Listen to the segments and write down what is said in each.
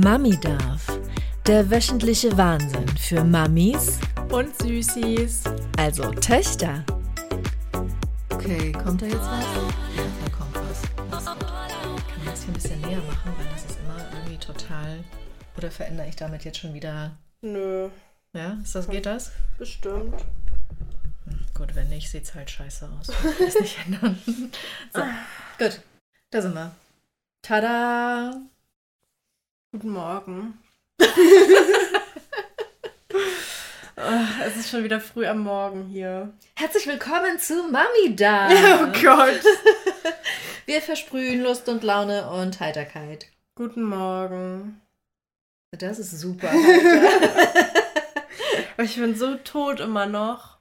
Mami darf. Der wöchentliche Wahnsinn für Mamis Und Süßis. also Töchter. Okay, kommt da jetzt was? Ja, da kommt was. Das ist gut. Kann man das hier ein bisschen näher machen, weil das ist immer irgendwie total. Oder verändere ich damit jetzt schon wieder? Nö, Ja, ist das, geht das? bestimmt. Gut, wenn nicht, sieht's halt scheiße aus. Ich kann es nicht ändern. So, gut. Da sind wir. Tada! Guten Morgen. Ah, es ist schon wieder früh am Morgen hier. Herzlich willkommen zu Mami da! Oh Gott. Wir versprühen Lust und Laune und Heiterkeit. Guten Morgen. Das ist super. Aber ich bin so tot immer noch.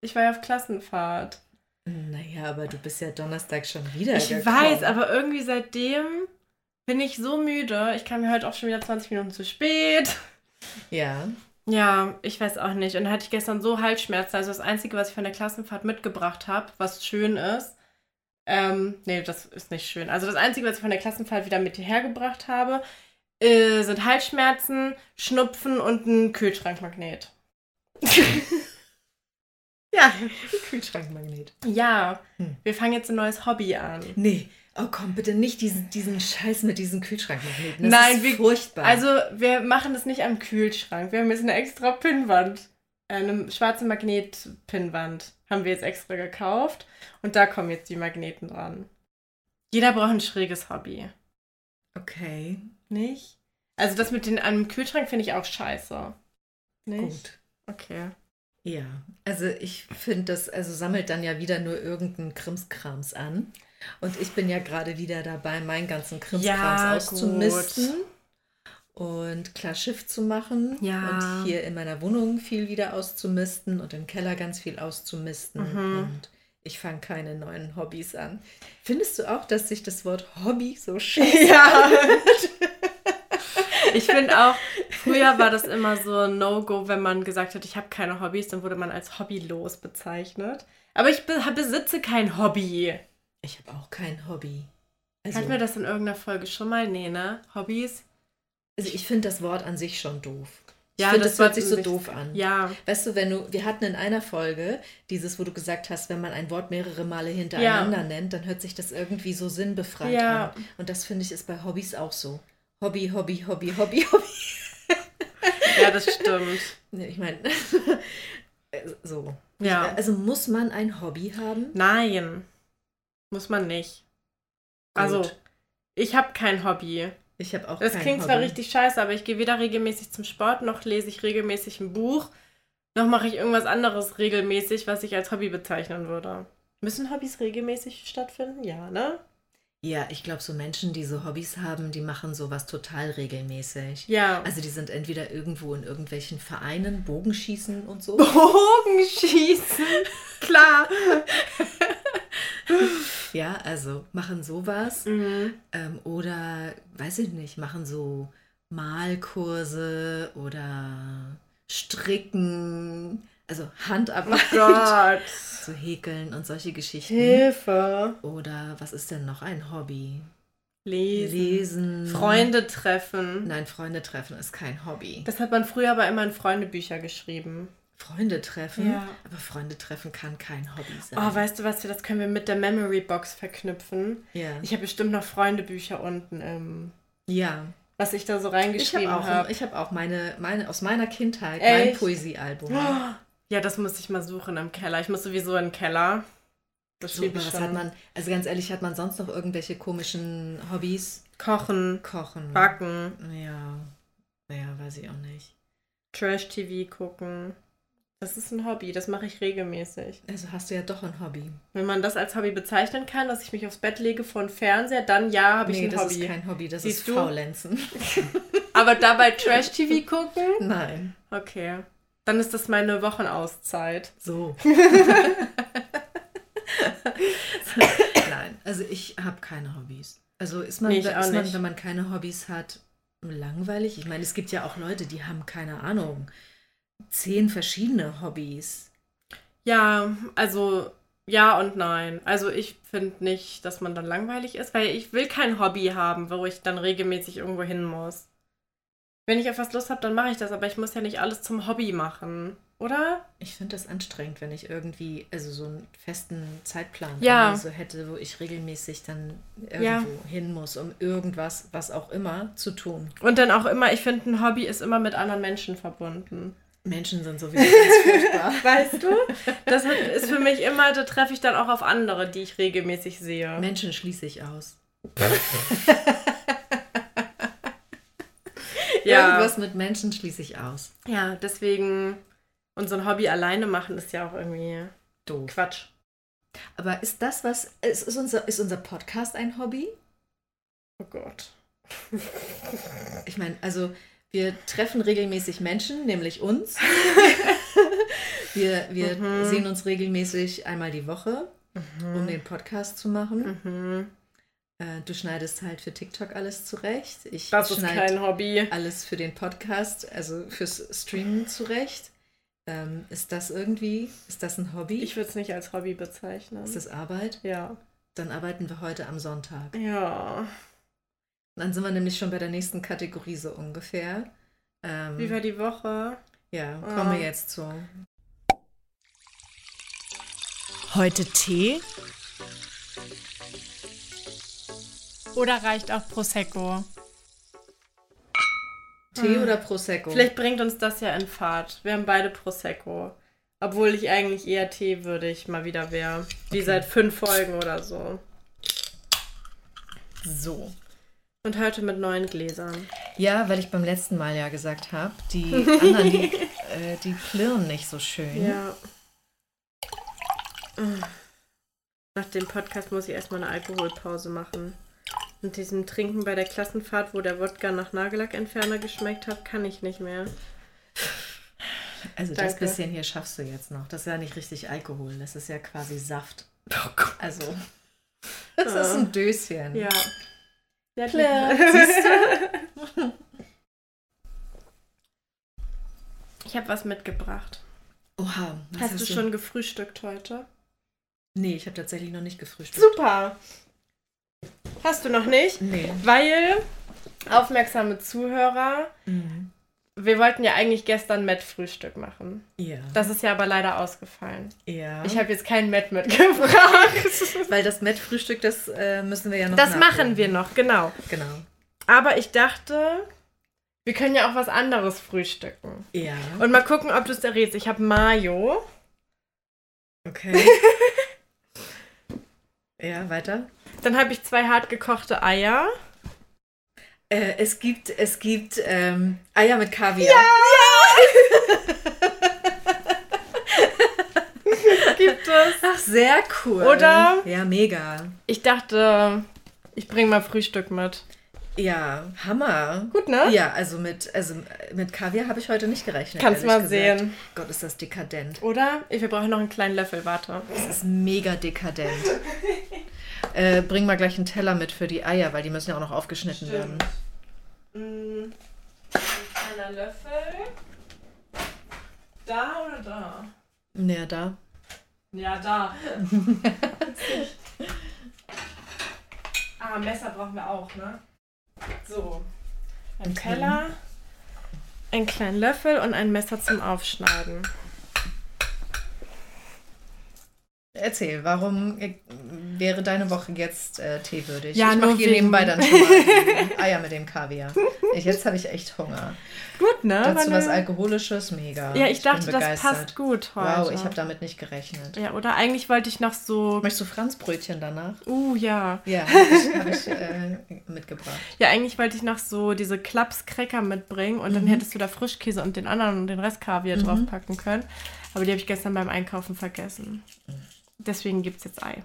Ich war ja auf Klassenfahrt. naja, aber du bist ja Donnerstag schon wieder. Ich gekommen. weiß, aber irgendwie seitdem bin ich so müde. Ich kam mir heute auch schon wieder 20 Minuten zu spät. Ja. Ja, ich weiß auch nicht. Und hatte ich gestern so Halsschmerzen. Also das Einzige, was ich von der Klassenfahrt mitgebracht habe, was schön ist. Ähm, nee, das ist nicht schön. Also das Einzige, was ich von der Klassenfahrt wieder mit hierher gebracht habe, äh, sind Halsschmerzen, Schnupfen und ein Kühlschrankmagnet. Ja, Kühlschrankmagnet. Ja, Hm. wir fangen jetzt ein neues Hobby an. Nee, oh komm, bitte nicht diesen, diesen Scheiß mit diesen Kühlschrankmagneten. Das Nein, ist wir- furchtbar. Also, wir machen das nicht am Kühlschrank. Wir haben jetzt eine extra Pinnwand. Eine schwarze Magnet-Pinnwand haben wir jetzt extra gekauft. Und da kommen jetzt die Magneten dran. Jeder braucht ein schräges Hobby. okay, Nicht? Also, das mit den einem Kühlschrank finde ich auch scheiße. Nicht? gut. Okay. Ja, also ich finde das, also sammelt dann ja wieder nur irgendeinen Krimskrams an. Und ich bin ja gerade wieder dabei, meinen ganzen Krimskrams Ja, auszumisten. Und klar Schiff zu machen. Ja. Und hier in meiner Wohnung viel wieder auszumisten und im Keller ganz viel auszumisten. Mhm. Und ich fange keine neuen Hobbys an. Findest du auch, dass sich das Wort Hobby so scheiße Ja. Ich finde auch, früher war das immer so ein No-Go, wenn man gesagt hat, ich habe keine Hobbys, dann wurde man als hobbylos bezeichnet. Aber ich be besitze kein Hobby. Ich habe auch kein Hobby. Also, Hatten wir das in irgendeiner Folge schon mal? Nee, ne? Hobbys? also ich finde das Wort an sich schon doof. Ich Ja, finde, das das hört sich so doof an. Ja. Weißt du, wenn du, wir hatten in einer Folge dieses, wo du gesagt hast, wenn man ein Wort mehrere Male hintereinander nennt, dann hört sich das irgendwie so sinnbefreit Ja. an. Und das finde ich ist bei Hobbys auch so. Hobby, Hobby, Hobby, Hobby, Hobby. Ja, das stimmt. Ich meine, so. Ja. Also muss man ein Hobby haben? Nein. Muss man nicht. Also, Gut. ich habe kein Hobby. Ich habe auch Das kein klingt Hobby. zwar richtig scheiße, aber ich gehe weder regelmäßig zum Sport, noch lese ich regelmäßig ein Buch, noch mache ich irgendwas anderes regelmäßig, was ich als Hobby bezeichnen würde. Müssen Hobbys regelmäßig stattfinden? Ja, ne? Ja, ich glaube, so Menschen, die so Hobbys haben, die machen sowas total regelmäßig. Ja. Also die sind entweder irgendwo in irgendwelchen Vereinen, Bogenschießen und so. Bogenschießen. Klar. Ja, also machen sowas. Mhm. Ähm, oder, weiß ich nicht, machen so Malkurse oder Stricken, also Handarbeit, Oh Gott. so häkeln und solche Geschichten. Hilfe. Oder was ist denn noch ein Hobby? Lesen. Lesen. Freunde treffen. Nein, Freunde treffen ist kein Hobby. Das hat man früher aber immer in Freundebücher geschrieben. Freunde treffen? Ja. Aber Freunde treffen kann kein Hobby sein. Oh, weißt du was, das können wir mit der Memory Box verknüpfen. ja. Ich habe bestimmt noch Freundebücher unten, ähm, ja. was ich da so Ich habe reingeschrieben auch, habe. ich hab auch meine, meine, aus meiner Kindheit mein Echt? Poesiealbum. Ja, das muss ich mal suchen im Keller. Ich muss sowieso in den Keller. Das aber was schon. hat man, also ganz ehrlich, hat man sonst noch irgendwelche komischen Hobbys? Kochen, Kochen. Backen, Ja. Naja, weiß ich auch nicht. Trash-TV gucken. Das ist ein Hobby, das mache ich regelmäßig. Also hast du ja doch ein Hobby. Wenn man das als Hobby bezeichnen kann, dass ich mich aufs Bett lege vor einen Fernseher, dann ja, habe ich nee, ein das Hobby. ist kein Hobby, das Siehst ist du? Faulenzen. Aber dabei Trash-TV gucken? Nein. Okay. Dann ist das meine Wochenauszeit. So. Nein, also ich habe keine Hobbys. Also ist man, Nee, ist man, nicht. wenn man keine Hobbys hat, langweilig? Ich meine, es gibt ja auch Leute, die haben keine Ahnung, zehn verschiedene Hobbys. Ja, also ja und nein. Also ich finde nicht, dass man dann langweilig ist, weil ich will kein Hobby haben, wo ich dann regelmäßig irgendwo hin muss. Wenn ich auf was Lust habe, dann mache ich das, aber ich muss ja nicht alles zum Hobby machen, oder? Ich finde das anstrengend, wenn ich irgendwie, also so einen festen Zeitplan Ja. so hätte, wo ich regelmäßig dann irgendwo Ja. hin muss, um irgendwas, was auch immer, zu tun. Und dann auch immer, ich finde, ein Hobby ist immer mit anderen Menschen verbunden. Menschen sind sowieso ganz furchtbar. Weißt du? Das ist für mich immer, da treffe ich dann auch auf andere, die ich regelmäßig sehe. Menschen schließe ich aus. Ja. Irgendwas mit Menschen schließe ich aus. Ja, deswegen. Und so ein Hobby alleine machen ist ja auch irgendwie Doof. Quatsch. Aber ist das was, ist, ist, unser, ist unser Podcast ein Hobby? Oh Gott. Ich meine, also wir treffen regelmäßig Menschen, nämlich uns. wir wir Mhm. sehen uns regelmäßig einmal die Woche, um den Podcast zu machen. Mhm. Äh, du schneidest halt für TikTok alles zurecht. Ich Das ist schneide kein Hobby. alles für den Podcast, also fürs Streamen zurecht. Ähm, ist das irgendwie, ist das ein Hobby? Ich würde es nicht als Hobby bezeichnen. ist das Arbeit? ja. Dann arbeiten wir heute am Sonntag. Ja. Und dann sind wir nämlich schon bei der nächsten Kategorie so ungefähr. Ähm, Wie war die Woche? ja, Ah. kommen wir jetzt zu. Heute Tee? Oder reicht auch Prosecco? Tee oder Prosecco? Vielleicht bringt uns das ja in Fahrt. Wir haben beide Prosecco. Obwohl ich eigentlich eher Tee würdig mal wieder wäre. Wie Okay. seit fünf Folgen oder so. So. Und heute mit neuen Gläsern. Ja, weil ich beim letzten Mal ja gesagt habe, die anderen, die, äh, die plirren nicht so schön. Ja. Nach dem Podcast muss ich erstmal eine Alkoholpause machen. Mit diesem Trinken bei der Klassenfahrt, wo der Wodka nach Nagellackentferner geschmeckt hat, kann ich nicht mehr. Also das Danke. bisschen hier schaffst du jetzt noch. Das ist ja nicht richtig Alkohol, das ist ja quasi Saft. Oh Gott. Also, das ist ein Döschen. Ja. ja siehst Ich habe was mitgebracht. Oha, was hast, du schon gefrühstückt heute? Nee, ich habe tatsächlich noch nicht gefrühstückt. Super. Hast du noch nicht? Nee. Weil, aufmerksame Zuhörer, Mhm. wir wollten ja eigentlich gestern Met-Frühstück machen. Ja. Das ist ja aber leider ausgefallen. ja. Ich habe jetzt kein Met mitgebracht. Weil das Met-Frühstück, das äh, müssen wir ja noch das machen wir noch, genau. Genau. Aber ich dachte, wir können ja auch was anderes frühstücken. Ja. Und mal gucken, ob du es errätst. Ich habe Mayo. Okay. ja, weiter. Dann habe ich zwei hart gekochte Eier. Äh, es gibt, es gibt ähm, Eier mit Kaviar. Gibt es. Ach, sehr cool. Oder? Ja, mega. Ich dachte, ich bringe mal Frühstück mit. Ja, Hammer. Gut, ne? Ja, also mit, also mit Kaviar habe ich heute nicht gerechnet. Kannst mal gesagt. sehen. Gott, ist das dekadent. Oder? Wir brauchen noch einen kleinen Löffel, warte. Das ist mega dekadent. äh, bring mal gleich einen Teller mit für die Eier, weil die müssen ja auch noch aufgeschnitten werden. Mm, Ein kleiner Löffel. Da oder da? Ja, da. Ja, da. ah, Messer brauchen wir auch, ne? So. Ein Okay. Teller, einen kleinen Löffel und ein Messer zum Aufschneiden. Erzähl, warum äh, wäre deine Woche jetzt äh, teewürdig? Ja, ich mache hier nebenbei dann schon mal Eier mit dem Kaviar. Ich, jetzt habe ich echt Hunger. Gut, ne? Dazu was Alkoholisches, mega. Ja, ich dachte, bin das passt gut heute. Wow, ich habe damit nicht gerechnet. Ja, oder eigentlich wollte ich noch so. Möchtest du Franzbrötchen danach? Uh, ja. Ja, habe ich, ich äh, mitgebracht. Ja, eigentlich wollte ich noch so diese Klaps-Cracker mitbringen und dann Mhm. hättest du da Frischkäse und den anderen und den Rest Kaviar draufpacken können. Aber die habe ich gestern beim Einkaufen vergessen. Deswegen gibt es jetzt Ei.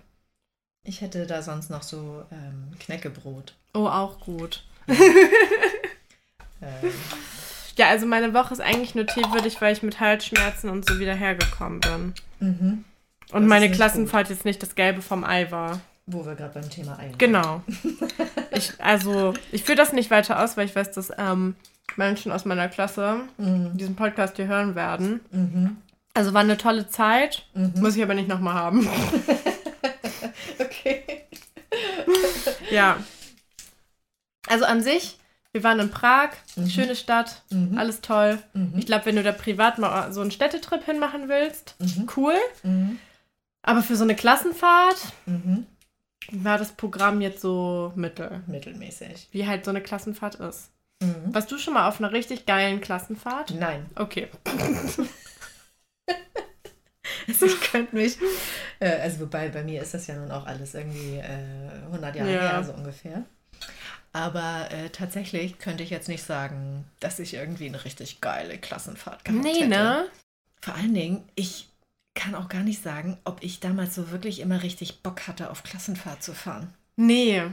Ich hätte da sonst noch so ähm, Knäckebrot. Oh, auch gut. Ähm, Ja, also meine Woche ist eigentlich nur teewürdig, weil ich mit Halsschmerzen und so wieder hergekommen bin. mhm. Und Das meine Klassenfahrt jetzt nicht das Gelbe vom Ei war. Wo wir gerade beim Thema Ei. Genau. Ich, also, ich führe das nicht weiter aus, weil ich weiß, dass ähm, Menschen aus meiner Klasse Mhm. diesen Podcast hier hören werden. Mhm. Also war eine tolle Zeit, Mhm. muss ich aber nicht nochmal haben. Okay. Ja. Also an sich Wir waren in Prag, Mhm. schöne Stadt, Mhm. alles toll. Mhm. Ich glaube, wenn du da privat mal so einen Städtetrip hinmachen willst, Mhm. cool. Mhm. Aber für so eine Klassenfahrt Mhm. war das Programm jetzt so mittel. Mittelmäßig. Wie halt so eine Klassenfahrt ist. Mhm. Warst du schon mal auf einer richtig geilen Klassenfahrt? Nein. Okay. Also ich könnte mich, äh, also wobei bei mir ist das ja nun auch alles irgendwie äh, 100 Jahre Ja. her, so ungefähr. Aber äh, tatsächlich könnte ich jetzt nicht sagen, dass ich irgendwie eine richtig geile Klassenfahrt gehabt Nee, hätte. ne? Vor allen Dingen, ich kann auch gar nicht sagen, ob ich damals so wirklich immer richtig Bock hatte, auf Klassenfahrt zu fahren. Nee.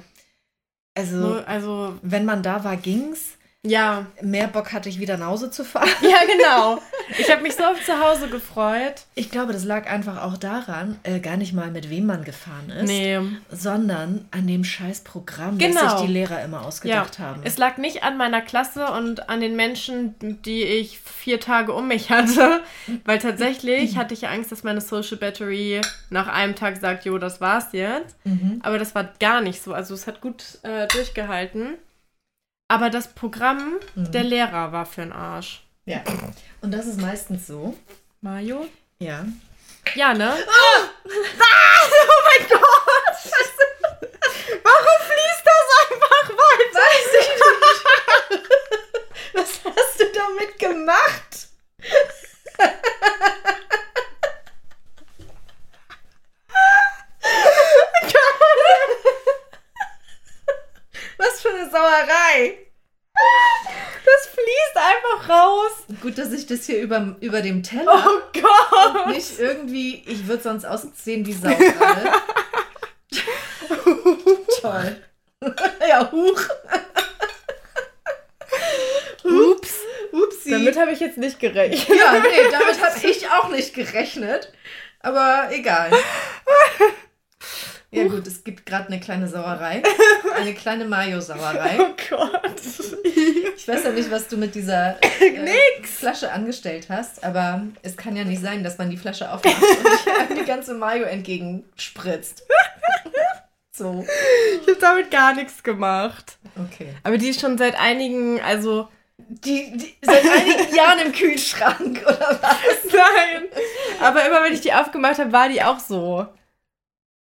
Also, also, wenn man da war, ging's. Ja. Mehr Bock hatte ich wieder nach Hause zu fahren. Ja, genau. Ich habe mich so auf zu Hause gefreut. Ich glaube, das lag einfach auch daran, äh, gar nicht mal mit wem man gefahren ist, Nee. sondern an dem scheiß Programm, Genau. das sich die Lehrer immer ausgedacht haben. Es lag nicht an meiner Klasse und an den Menschen, die ich vier Tage um mich hatte, weil tatsächlich hatte ich ja Angst, dass meine Social Battery nach einem Tag sagt, jo, das war's jetzt. Mhm. Aber das war gar nicht so. Also es hat gut äh, durchgehalten. Aber das Programm Mhm. der Lehrer war für den Arsch. Ja. Und das ist meistens so. Mario? Ja. Ja, ne? Oh mein Gott! Warum fließt das einfach weiter? Weiß ich nicht. Was hast du damit gemacht? Was für eine Sauerei. Das fließt einfach raus. Gut, dass ich das hier über, über dem Teller Oh Gott. nicht irgendwie, ich würde sonst aussehen wie Sau. Toll. ja, huch. Ups. Upsi. Damit habe ich jetzt nicht gerechnet. ja, nee, damit habe ich auch nicht gerechnet. Aber egal. Ja gut, es gibt gerade eine kleine Sauerei. Eine kleine Mayo-Sauerei. Oh Gott. Ich weiß ja nicht, was du mit dieser äh, Flasche angestellt hast, aber es kann ja nicht sein, dass man die Flasche aufmacht und eine ganze Mayo entgegenspritzt. so. Ich habe damit gar nichts gemacht. Okay. Aber die ist schon seit einigen, also Die, die seit einigen Jahren im Kühlschrank, oder was? nein. Aber immer wenn ich die aufgemacht habe, war die auch so.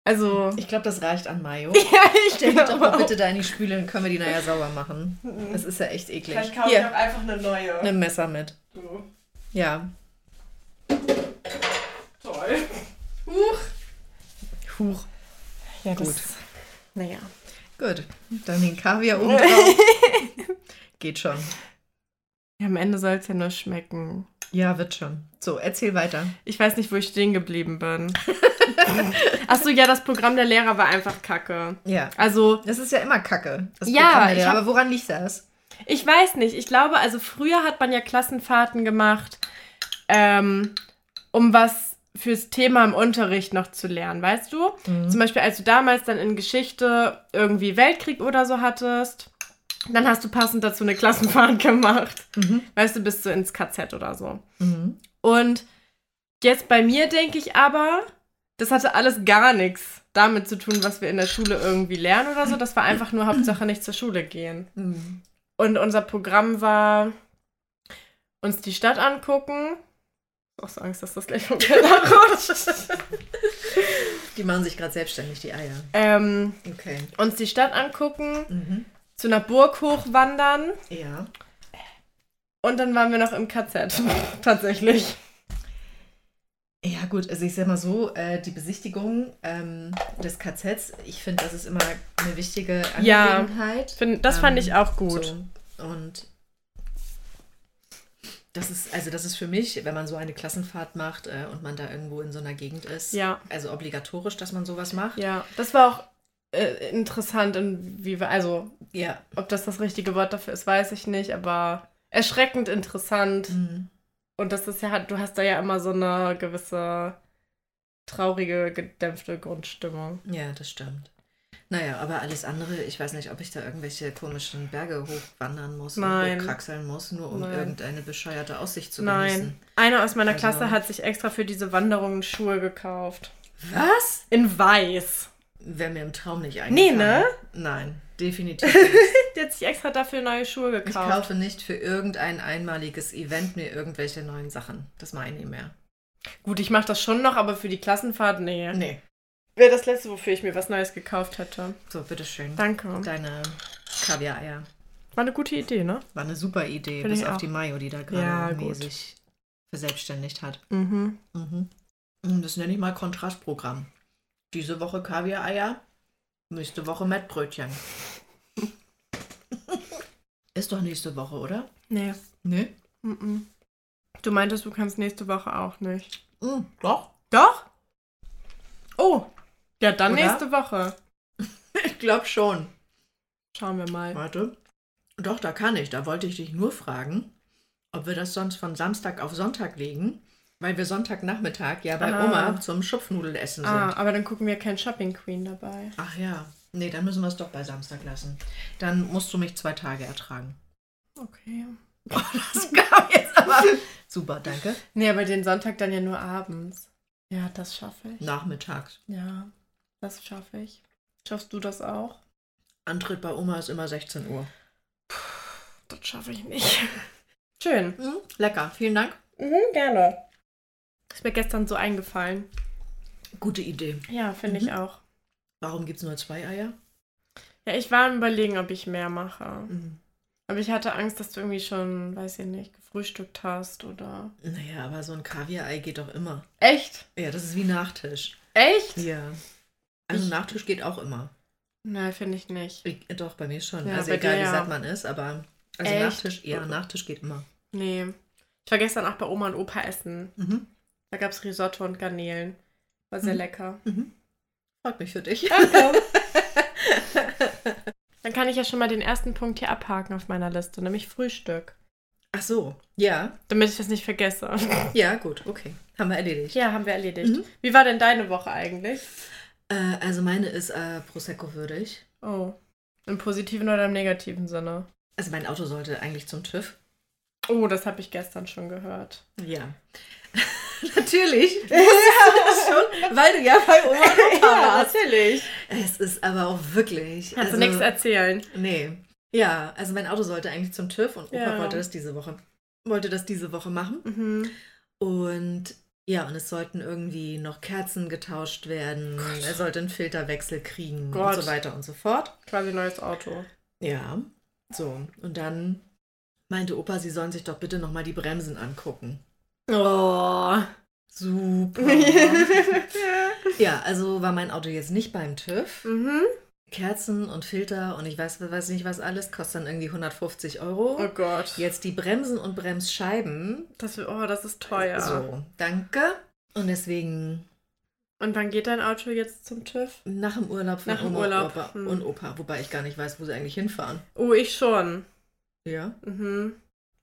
Also Ich glaube, das reicht an Mayo. ja, ich Stell die doch mal bitte da in die Spüle, dann können wir die nachher sauber machen. Das ist ja echt eklig. Vielleicht kaufe ich Hier, auch einfach eine neue. nimm ein Messer mit. So. Ja. Toll. Huch. Huch. Ja, Gut. Naja. Gut. Dann den Kaviar oben drauf. Geht schon. Ja, am Ende soll es ja nur schmecken. Ja, wird schon. So, erzähl weiter. Ich weiß nicht, wo ich stehen geblieben bin. Achso, ja, das Programm der Lehrer war einfach kacke. Ja. Also, Das ist ja immer Kacke. Das Ja, Programm der Lehrer. hab- aber woran liegt das? ich weiß nicht. Ich glaube, also früher hat man ja Klassenfahrten gemacht, ähm, um was fürs Thema im Unterricht noch zu lernen, weißt du? Zum Beispiel, als du damals dann in Geschichte irgendwie Weltkrieg oder so hattest, dann hast du passend dazu eine Klassenfahrt gemacht. Mhm. Weißt du, bist du ins KZ oder so. Mhm. Und jetzt bei mir denke ich aber, das hatte alles gar nichts damit zu tun, was wir in der Schule irgendwie lernen oder so. Das war einfach nur Hauptsache nicht zur Schule gehen. Mhm. Und unser Programm war uns die Stadt angucken. Ich auch so Angst, dass das gleich vom Keller rutscht. Die machen sich gerade selbstständig, die Eier. ähm, Okay. uns die Stadt angucken, Mhm. Zu einer Burg hochwandern Ja. und dann waren wir noch im KZ. Tatsächlich. Ja, gut, also ich sag mal so, äh, die Besichtigung ähm, des KZs, ich finde, das ist immer eine wichtige Ja. Angelegenheit. Find, das fand Ähm, ich auch gut. So. Und das ist, also das ist für mich, wenn man so eine Klassenfahrt macht äh, und man da irgendwo in so einer Gegend ist, Ja. also obligatorisch, dass man sowas macht. Ja, das war auch äh, interessant, wie wir, also Ja. ob das das richtige Wort dafür ist, weiß ich nicht, aber erschreckend interessant. Mhm. Und das ist ja, du hast da ja immer so eine gewisse traurige, gedämpfte Grundstimmung. Ja, das stimmt. Naja, aber alles andere, ich weiß nicht, ob ich da irgendwelche komischen Berge hochwandern muss Nein. und hochkraxeln muss, nur um Nein. irgendeine bescheuerte Aussicht zu Nein. genießen. Einer aus meiner Also- Klasse hat sich extra für diese Wanderungen Schuhe gekauft. Was? In weiß. Wäre mir im Traum nicht Nee, eingefallen. ne? Nein, definitiv nicht. Der jetzt sich extra dafür neue Schuhe gekauft? Ich kaufe nicht für irgendein einmaliges Event mir irgendwelche neuen Sachen. Das mache ich nicht mehr. Gut, ich mache das schon noch, aber für die Klassenfahrt, nee. Nee. Wäre das letzte, wofür ich mir was Neues gekauft hätte. So, bitteschön. Danke. Deine Kaviar-Eier. War eine gute Idee, ne? War eine super Idee, Finde bis auf auch. die Mayo, die da gerade Ja, gut. mäßig verselbstständigt hat. Mhm. Mhm. Mm, Das nenne ich mal Kontrastprogramm. Diese Woche Kaviar-Eier, nächste Woche Mettbrötchen. Ist doch nächste Woche, oder? Nee. Nee. Mhm. Du meintest, du kannst nächste Woche auch nicht. Mm, doch. Doch? Oh. Ja, dann Oder? nächste Woche. Ich glaube schon. Schauen wir mal. Warte. Doch, da kann ich. Da wollte ich dich nur fragen, ob wir das sonst von Samstag auf Sonntag legen, weil wir Sonntagnachmittag ja bei Ah. Oma zum Schupfnudelessen sind. Ah, aber dann gucken wir kein Shopping Queen dabei. Ach ja. Nee, dann müssen wir es doch bei Samstag lassen. Dann musst du mich zwei Tage ertragen. Okay. Das kam jetzt aber. Super, danke. Nee, aber den Sonntag dann ja nur abends. Ja, das schaffe ich. Nachmittags. Ja, das schaffe ich. Schaffst du das auch? Antritt bei Oma ist immer 16 Uhr. Das schaffe ich nicht. Schön. Mhm, lecker, vielen Dank. Mhm, gerne. Ist mir gestern so eingefallen. Gute Idee. Ja, finde Mhm. ich auch. Warum gibt es nur zwei Eier? Ja, ich war am überlegen, ob ich mehr mache. Mhm. Aber ich hatte Angst, dass du irgendwie schon, weiß ich nicht, gefrühstückt hast oder. Naja, aber so ein Kaviar-Ei geht doch immer. Echt? Ja, das ist wie Nachtisch. Echt? Ja. Also Ich- Nachtisch geht auch immer. Nein, finde ich nicht. Ich, doch, bei mir schon. Ja, also egal, dir wie ja. satt man ist, aber also Echt? Nachtisch, ja, Nachtisch geht immer. Nee. Ich war gestern auch bei Oma und Opa essen. Mhm. Da gab es Risotto und Garnelen. War sehr Mhm. lecker. Mhm. Freut mich für dich. Danke. Dann kann ich ja schon mal den ersten Punkt hier abhaken auf meiner Liste, nämlich Frühstück. Ach so, ja. Damit ich das nicht vergesse. Ja, gut, okay. Haben wir erledigt. Ja, haben wir erledigt. Mhm. Wie war denn deine Woche eigentlich? Äh, also meine ist äh, Prosecco würdig. Oh. Im positiven oder im negativen Sinne? Also mein Auto sollte eigentlich zum TÜV. Oh, das habe ich gestern schon gehört. Ja. Natürlich. Du wusstest das schon, weil du ja bei Oma und Opa warst. natürlich. Es ist aber auch wirklich. Kannst also, du nichts erzählen. Nee. Ja, also mein Auto sollte eigentlich zum TÜV und Opa Ja. wollte das diese Woche. Wollte das diese Woche machen. Mhm. Und ja, und es sollten irgendwie noch Kerzen getauscht werden. Er sollte einen Filterwechsel kriegen Gott. und so weiter und so fort. Quasi neues Auto. Ja, so. Und dann meinte Opa, sie sollen sich doch bitte nochmal die Bremsen angucken. Oh. Ja, also war mein Auto jetzt nicht beim TÜV. mhm. Kerzen und Filter und ich weiß, weiß nicht was alles, kostet dann irgendwie 150 Euro. Oh Gott. Jetzt die Bremsen und Bremsscheiben. Das, oh, das ist teuer. So, danke. Und deswegen Und wann geht dein Auto jetzt zum TÜV? nach dem Urlaub von Nach dem Oma Urlaub, Opa hm. und Opa, wobei ich gar nicht weiß, wo sie eigentlich hinfahren. Oh, ich schon. Ja. Mhm.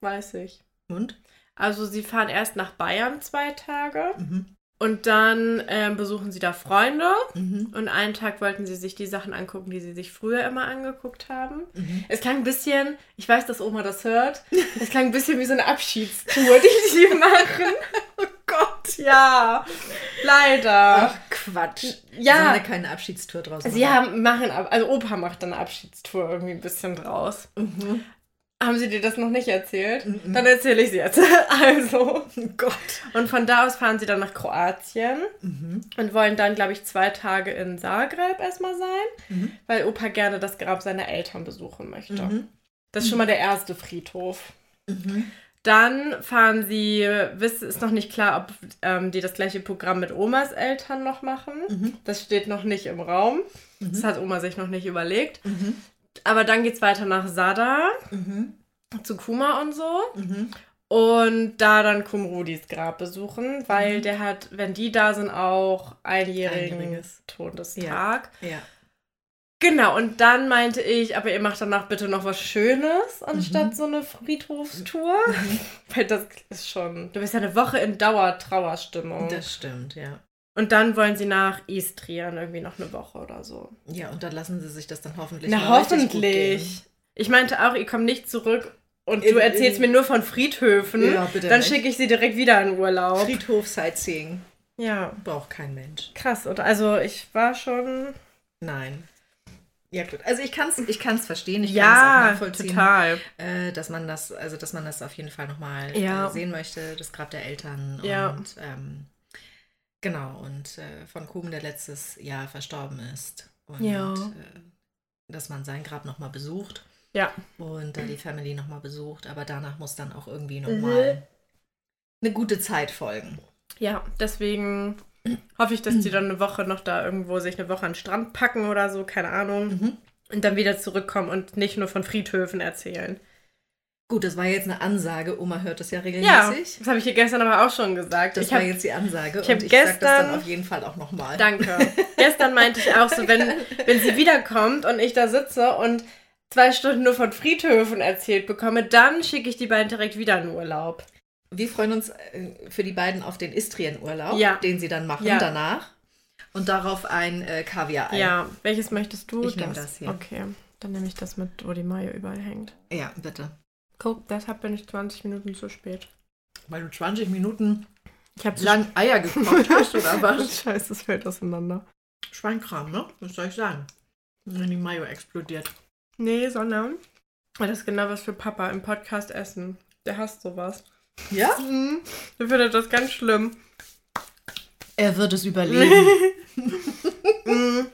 Weiß ich. Und? Also sie fahren erst nach Bayern zwei Tage Mhm. Und dann ähm, besuchen sie da Freunde. Mhm. Und einen Tag wollten sie sich die Sachen angucken, die sie sich früher immer angeguckt haben. Mhm. Es klang ein bisschen, ich weiß, dass Oma das hört, es klang ein bisschen wie so eine Abschiedstour, die sie machen. Oh Gott, ja. Leider. Ach, Quatsch. Ja. Sie haben ja keine Abschiedstour draus Sie haben, machen, also Opa macht dann eine Abschiedstour irgendwie ein bisschen draus. Mhm. Haben sie dir das noch nicht erzählt? Mhm. Dann erzähle ich sie jetzt. Also. Oh Gott. Und von da aus fahren sie dann nach Kroatien Mhm. und wollen dann, glaube ich, zwei Tage in Zagreb erstmal sein, Mhm. weil Opa gerne das Grab seiner Eltern besuchen möchte. Mhm. Das ist schon mal der erste Friedhof. Mhm. Dann fahren sie, ist noch nicht klar, ob ähm, die das gleiche Programm mit Omas Eltern noch machen. Mhm. Das steht noch nicht im Raum. Das Mhm. hat Oma sich noch nicht überlegt. Aber dann geht es weiter nach Sada, Mhm. zu Kuma und so. Mhm. Und da dann Kumrudis Grab besuchen, weil Mhm. der hat, wenn die da sind, auch einjährigen Einjähriges. Todestag. Ja. Genau, und dann meinte ich, aber ihr macht danach bitte noch was Schönes, anstatt Mhm. so eine Friedhofstour. Mhm. Weil das ist schon, du bist ja eine Woche in Dauertrauerstimmung. Das stimmt, ja. Und dann wollen sie nach Istrien irgendwie noch eine Woche oder so. Ja, und dann lassen sie sich das dann hoffentlich Na, mal richtig gut hoffentlich. Ich meinte auch, ihr kommt nicht zurück und In- du erzählst in- mir nur von Friedhöfen. Ja, bitte dann schicke ich sie direkt wieder in Urlaub. Friedhof Sightseeing. Ja, Braucht kein Mensch. krass. Und also ich war schon. Nein. Ja, gut. Also ich kann es ich kann's verstehen. Ich kann ja, es auch nachvollziehen. total. Äh, dass man das, also dass man das auf jeden Fall nochmal Ja. äh, sehen möchte, das Grab der Eltern Ja. und ähm, genau, und äh, von Kuben, der letztes Jahr verstorben ist. Und Ja. äh, dass man sein Grab nochmal besucht Ja. und da die Family nochmal besucht, aber danach muss dann auch irgendwie Mhm. nochmal eine gute Zeit folgen. Ja, deswegen hoffe ich, dass die dann eine Woche noch da irgendwo sich eine Woche an den Strand packen oder so, keine Ahnung. Mhm. Und dann wieder zurückkommen und nicht nur von Friedhöfen erzählen. Gut, das war jetzt eine Ansage. Oma hört das ja Ja, regelmäßig. das habe ich dir gestern aber auch schon gesagt. Das ich war hab, jetzt die Ansage ich und ich sag das gestern- dann auf jeden Fall auch nochmal. Danke. gestern meinte ich auch so, wenn, wenn sie wiederkommt und ich da sitze und zwei Stunden nur von Friedhöfen erzählt bekomme, dann schicke ich die beiden direkt wieder in Urlaub. Wir freuen uns äh, für die beiden auf den Istrien-Urlaub, Ja. den sie dann machen Ja. danach. Und darauf ein äh, Kaviar-Ei. Ja, welches möchtest du? Ich nehm das hier. Okay, dann nehme ich das mit, wo die Mayo überall hängt. Ja, bitte. Guck, deshalb bin ich 20 Minuten zu spät. Weil du 20 Minuten Ich lang Eier gekocht hast oder was? Scheiße, es fällt auseinander. Schweinkram, ne? Was soll ich sagen? Wenn die Mayo explodiert. Nee, sondern das ist genau was für Papa im Podcast essen. Der hasst sowas. Ja? Mhm. Der findet das ganz schlimm. Er wird es überleben. Mhm.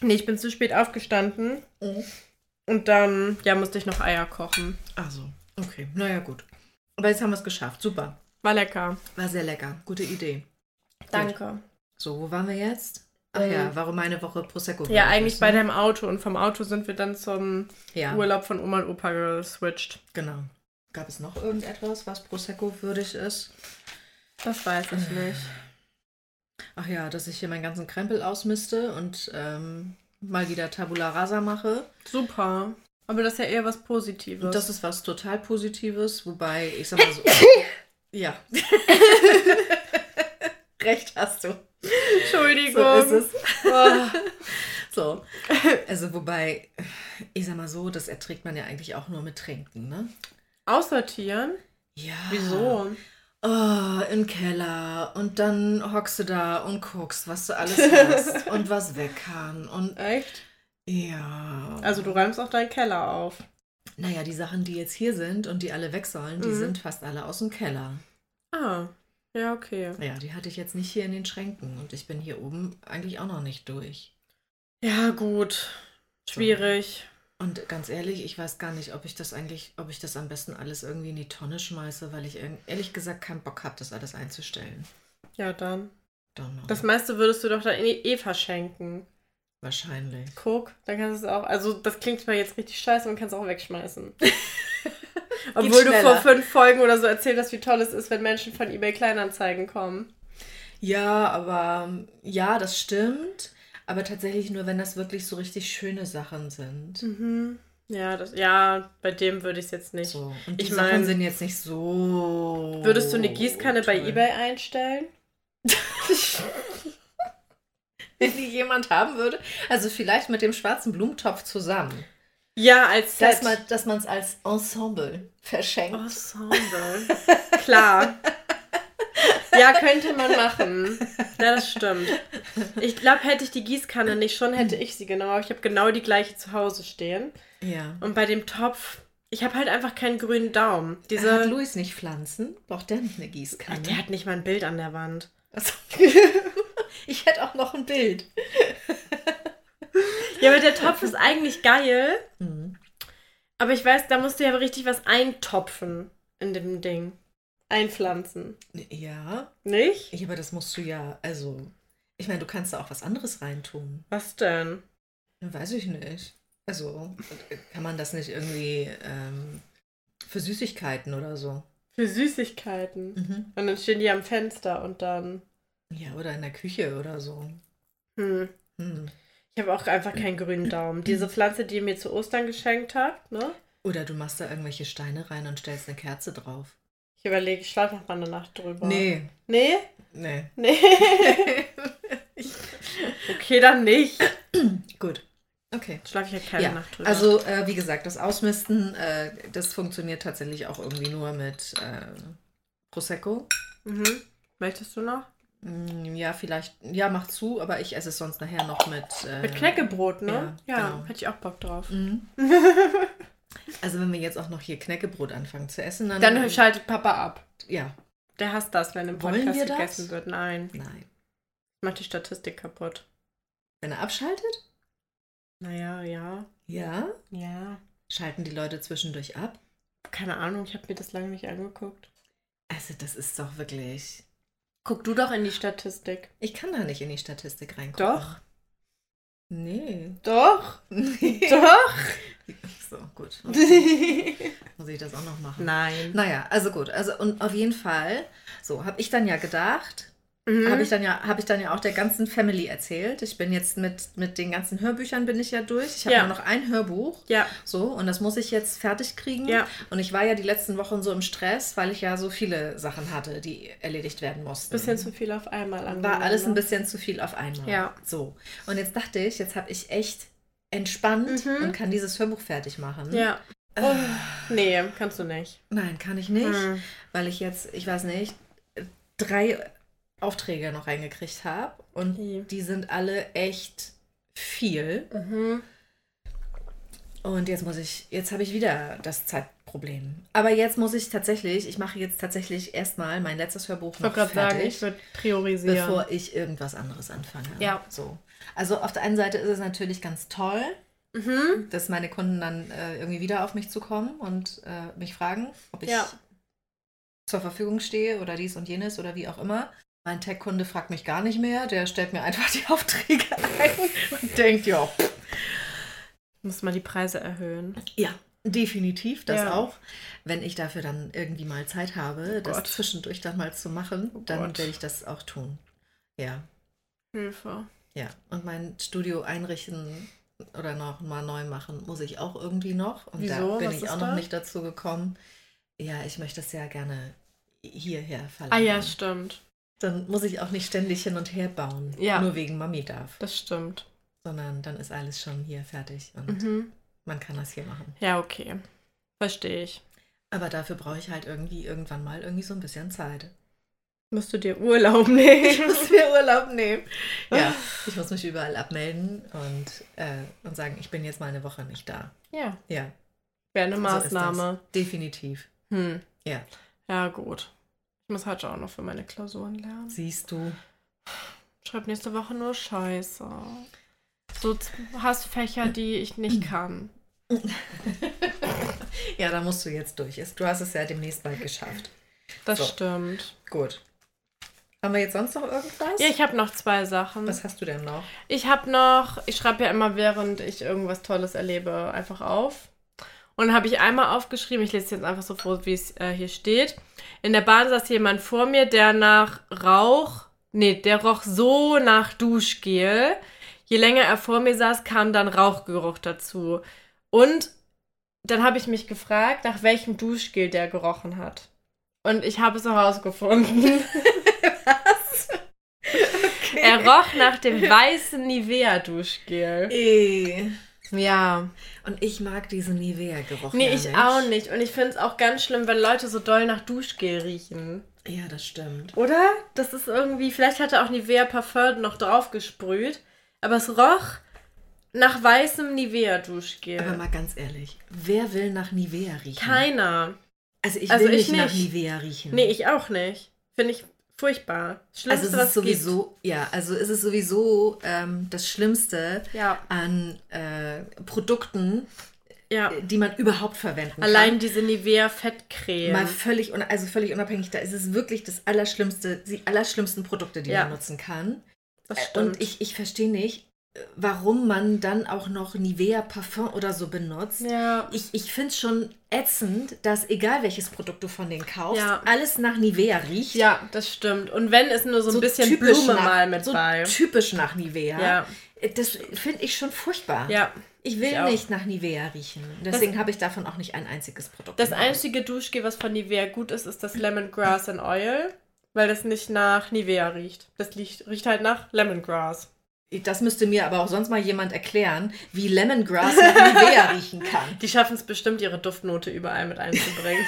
Nee, ich bin zu spät aufgestanden Mhm. Und dann, ja, musste ich noch Eier kochen. also, okay. Naja, gut. Aber jetzt haben wir es geschafft. Super. War lecker. War sehr lecker. Gute Idee. Danke. So, wo waren wir jetzt? Ach Ähm, ja, warum eine Woche Prosecco? Ja, eigentlich ist, bei ne? deinem Auto und vom Auto sind wir dann zum ja, Urlaub von Oma und Opa geswitcht. genau. Gab es noch irgendetwas, was Prosecco würdig ist? Das weiß ich nicht. Ach ja, dass ich hier meinen ganzen Krempel ausmiste und ähm, mal wieder Tabula Rasa mache. Super. Aber das ist ja eher was Positives. Und das ist was total Positives, wobei ich sag mal so. ja. Recht hast du. Entschuldigung. So ist es. Oh. So. Also wobei, ich sag mal so, das erträgt man ja eigentlich auch nur mit Trinken, ne? Aussortieren? Ja. Wieso? Oh, im Keller. Und dann hockst du da und guckst, was du alles hast und was weg kann. Und Echt? ja. Also du räumst auch deinen Keller auf. Naja, die Sachen, die jetzt hier sind und die alle weg sollen, die Mhm. sind fast alle aus dem Keller. Ah, ja, okay. Ja, die hatte ich jetzt nicht hier in den Schränken und ich bin hier oben eigentlich auch noch nicht durch. Ja, gut. Schwierig. Und ganz ehrlich, ich weiß gar nicht, ob ich das eigentlich, ob ich das am besten alles irgendwie in die Tonne schmeiße, weil ich ehrlich- gesagt keinen Bock habe, das alles einzustellen. Ja, dann. Don't know. Das meiste würdest du doch dann eh eh verschenken. Wahrscheinlich. Guck, dann kannst du es auch. Also, das klingt zwar jetzt richtig scheiße, man kann es auch wegschmeißen. Obwohl du vor fünf Folgen oder so erzählt hast, wie toll es ist, wenn Menschen von eBay Kleinanzeigen kommen. Ja, aber ja, das stimmt. Aber tatsächlich nur, wenn das wirklich so richtig schöne Sachen sind. Mhm. Ja, das, ja, bei dem würde ich es jetzt nicht. So. Und die Ich Sachen mein, sind jetzt nicht so. Würdest du eine Gießkanne bei toll. eBay einstellen? Wenn die jemand haben würde. Also vielleicht mit dem schwarzen Blumentopf zusammen. Ja, als Set. Dass man dass man es als Ensemble verschenkt. Ensemble. Klar. Ja, könnte man machen. Ja, das stimmt. Ich glaube, hätte ich die Gießkanne nicht schon, hätte ich sie genau. Ich habe genau die gleiche zu Hause stehen. Ja. Und bei dem Topf, ich habe halt einfach keinen grünen Daumen. Hat Diese, Luis nicht Pflanzen? Braucht der nicht eine Ach, Gießkanne? der hat nicht mal ein Bild an der Wand. Achso. ich hätte auch noch ein Bild. Ja, aber der Topf ist eigentlich geil. Mhm. Aber ich weiß, da musst du ja richtig was eintopfen in dem Ding. Einpflanzen. Ja, Nicht? ich, aber das musst du ja, also, ich meine, du kannst da auch was anderes reintun. Was denn? Weiß ich nicht. Also, kann man das nicht irgendwie ähm, für Süßigkeiten oder so? Für Süßigkeiten. Mhm. Und dann stehen die am Fenster und dann. Ja, oder in der Küche oder so. Hm. Hm. Ich habe auch einfach keinen grünen Daumen. Diese Pflanze, die ihr mir zu Ostern geschenkt habt, ne? Oder du machst da irgendwelche Steine rein und stellst eine Kerze drauf. Ich überlege, ich schlafe noch mal eine Nacht drüber. Nee, Nee? nee. Nee. okay, dann nicht. Gut. Okay. Schlafe ich ja keine Ja, Nacht drüber. also äh, wie gesagt, das Ausmisten, äh, das funktioniert tatsächlich auch irgendwie nur mit äh, Prosecco. Mhm. Möchtest du noch? Mm, Ja, vielleicht. Ja, mach zu, aber ich esse es sonst nachher noch mit. Äh, Mit Knäckebrot, ne? ja, Ja, genau. hätte ich auch Bock drauf. Mhm. Also wenn wir jetzt auch noch hier Knäckebrot anfangen zu essen, dann. Dann schaltet Papa ab. Ja, Der hasst das, wenn im Podcast wir das? gegessen wird. Nein. nein. Macht die Statistik kaputt. Wenn er abschaltet? Naja, ja. Ja. Ja. Schalten die Leute zwischendurch ab? Keine Ahnung, ich habe mir das lange nicht angeguckt. Also das ist doch wirklich. Guck du doch in die Statistik. Ich kann da nicht in die Statistik reingucken. Doch. Nee. Doch. Nee. Doch. So, gut. Okay. Muss ich das auch noch machen? Nein. Naja, also gut. Also und auf jeden Fall, so habe ich dann ja gedacht, Mhm. habe ich dann ja, habe ich dann ja auch der ganzen Family erzählt. Ich bin jetzt mit, mit den ganzen Hörbüchern bin ich ja durch. Ich habe Ja. nur noch ein Hörbuch. Ja. So, und das muss ich jetzt fertig kriegen. Ja. Und ich war ja die letzten Wochen so im Stress, weil ich ja so viele Sachen hatte, die erledigt werden mussten. Bisschen zu viel auf einmal War alles ein ne? bisschen zu viel auf einmal. Ja. So. Und jetzt dachte ich, jetzt habe ich echt entspannt Mhm. und kann dieses Hörbuch fertig machen. Ja. Äh, Oh, nee, kannst du nicht. Nein, kann ich nicht, Hm. weil ich jetzt, ich weiß nicht, drei Aufträge noch reingekriegt habe. Und Okay. die sind alle echt viel. Mhm. Und jetzt muss ich, jetzt habe ich wieder das Zeitproblem. Aber jetzt muss ich tatsächlich, ich mache jetzt tatsächlich erstmal mein letztes Hörbuch Ich wollte gerade sagen, ich würde priorisieren. bevor ich irgendwas anderes anfange. Ja. So. Also auf der einen Seite ist es natürlich ganz toll, mhm. dass meine Kunden dann äh, irgendwie wieder auf mich zukommen und äh, mich fragen, ob ich Ja. zur Verfügung stehe oder dies und jenes oder wie auch immer. Mein Tech-Kunde fragt mich gar nicht mehr, der stellt mir einfach die Aufträge ein und denkt, ja, Muss man die Preise erhöhen. ja, definitiv, das Ja. auch. Wenn ich dafür dann irgendwie mal Zeit habe, das Gott. zwischendurch dann mal zu machen, Oh dann Gott. werde ich das auch tun. Ja, Hilfe. ja. Und mein Studio einrichten oder noch mal neu machen muss ich auch irgendwie noch. Und Wieso? da bin Was ich auch noch da? nicht dazu gekommen. Ja, ich möchte es ja gerne hierher Ah verlagern. ja, stimmt. Dann muss ich auch nicht ständig hin und her bauen, Ja. nur wegen Mami darf, Das stimmt. sondern dann ist alles schon hier fertig und Mhm. Man kann das hier machen. Ja, okay. Verstehe ich. Aber dafür brauche ich halt irgendwie irgendwann mal irgendwie so ein bisschen Zeit. Musst du dir Urlaub nehmen? Ich muss mir Urlaub nehmen. Ja, ich muss mich überall abmelden und, äh, und sagen, ich bin jetzt mal eine Woche nicht da. ja, Ja, wäre eine so Maßnahme. Definitiv. hm. Ja. Ja, gut. Ich muss heute auch noch für meine Klausuren lernen. Siehst du. Schreib nächste Woche nur Scheiße. So Z- Hassfächer, die ich nicht kann. Ja, da musst du jetzt durch. Du hast es ja demnächst bald geschafft. Das So. stimmt. Gut. Haben wir jetzt sonst noch irgendwas? Ja, ich habe noch zwei Sachen. Was hast du denn noch? Ich habe noch, ich schreibe ja immer, während ich irgendwas Tolles erlebe, einfach auf. Und dann habe ich einmal aufgeschrieben, ich lese es jetzt einfach so vor, wie es äh, hier steht. In der Bahn saß jemand vor mir, der nach Rauch, nee, der roch so nach Duschgel. Je länger er vor mir saß, kam dann Rauchgeruch dazu. Und dann habe ich mich gefragt, nach welchem Duschgel der gerochen hat. Und ich habe es herausgefunden. Was? Er roch nach dem weißen Nivea-Duschgel. Eh. Ja. Und ich mag diesen Nivea-Geruch. Nee, ja ich nicht. auch nicht. Und ich finde es auch ganz schlimm, wenn Leute so doll nach Duschgel riechen. Ja, das stimmt. Oder? Das ist irgendwie, vielleicht hat er auch Nivea Parfum noch drauf gesprüht, aber es roch nach weißem Nivea Duschgel. Aber mal ganz ehrlich, wer will nach Nivea riechen? Keiner. Also ich Also will ich nicht, nach. Nivea riechen. Nee, ich auch nicht. Finde ich furchtbar. Schlimmste, also es was ist sowieso, ja, also es ist sowieso ähm, das Schlimmste gibt. Ja, an äh, Produkten, ja. die man überhaupt verwenden Allein kann. diese Nivea Fettcreme. Mal völlig, also völlig unabhängig, da ist es wirklich das Allerschlimmste, die allerschlimmsten Produkte, die Ja. man nutzen kann. Das Äh, stimmt. Und ich, ich verstehe nicht, äh, warum man dann auch noch Nivea Parfum oder so benutzt. ja. Ich, ich finde es schon ätzend, dass egal welches Produkt du von denen kaufst, Ja. alles nach Nivea riecht. Ja, das stimmt. Und wenn es nur so ein bisschen Blume nach, mal mit so bei. typisch nach Nivea. Ja, Das finde ich schon furchtbar. ja. Ich will Ich nicht nach Nivea riechen. Deswegen habe ich davon auch nicht ein einziges Produkt. Das einzige Duschgel, was von Nivea gut ist, ist das Lemongrass and Oil, weil das nicht nach Nivea riecht. Das riecht, riecht halt nach Lemongrass. Das müsste mir aber auch sonst mal jemand erklären, wie Lemongrass nach Nivea riechen kann. Die schaffen es bestimmt, ihre Duftnote überall mit einzubringen.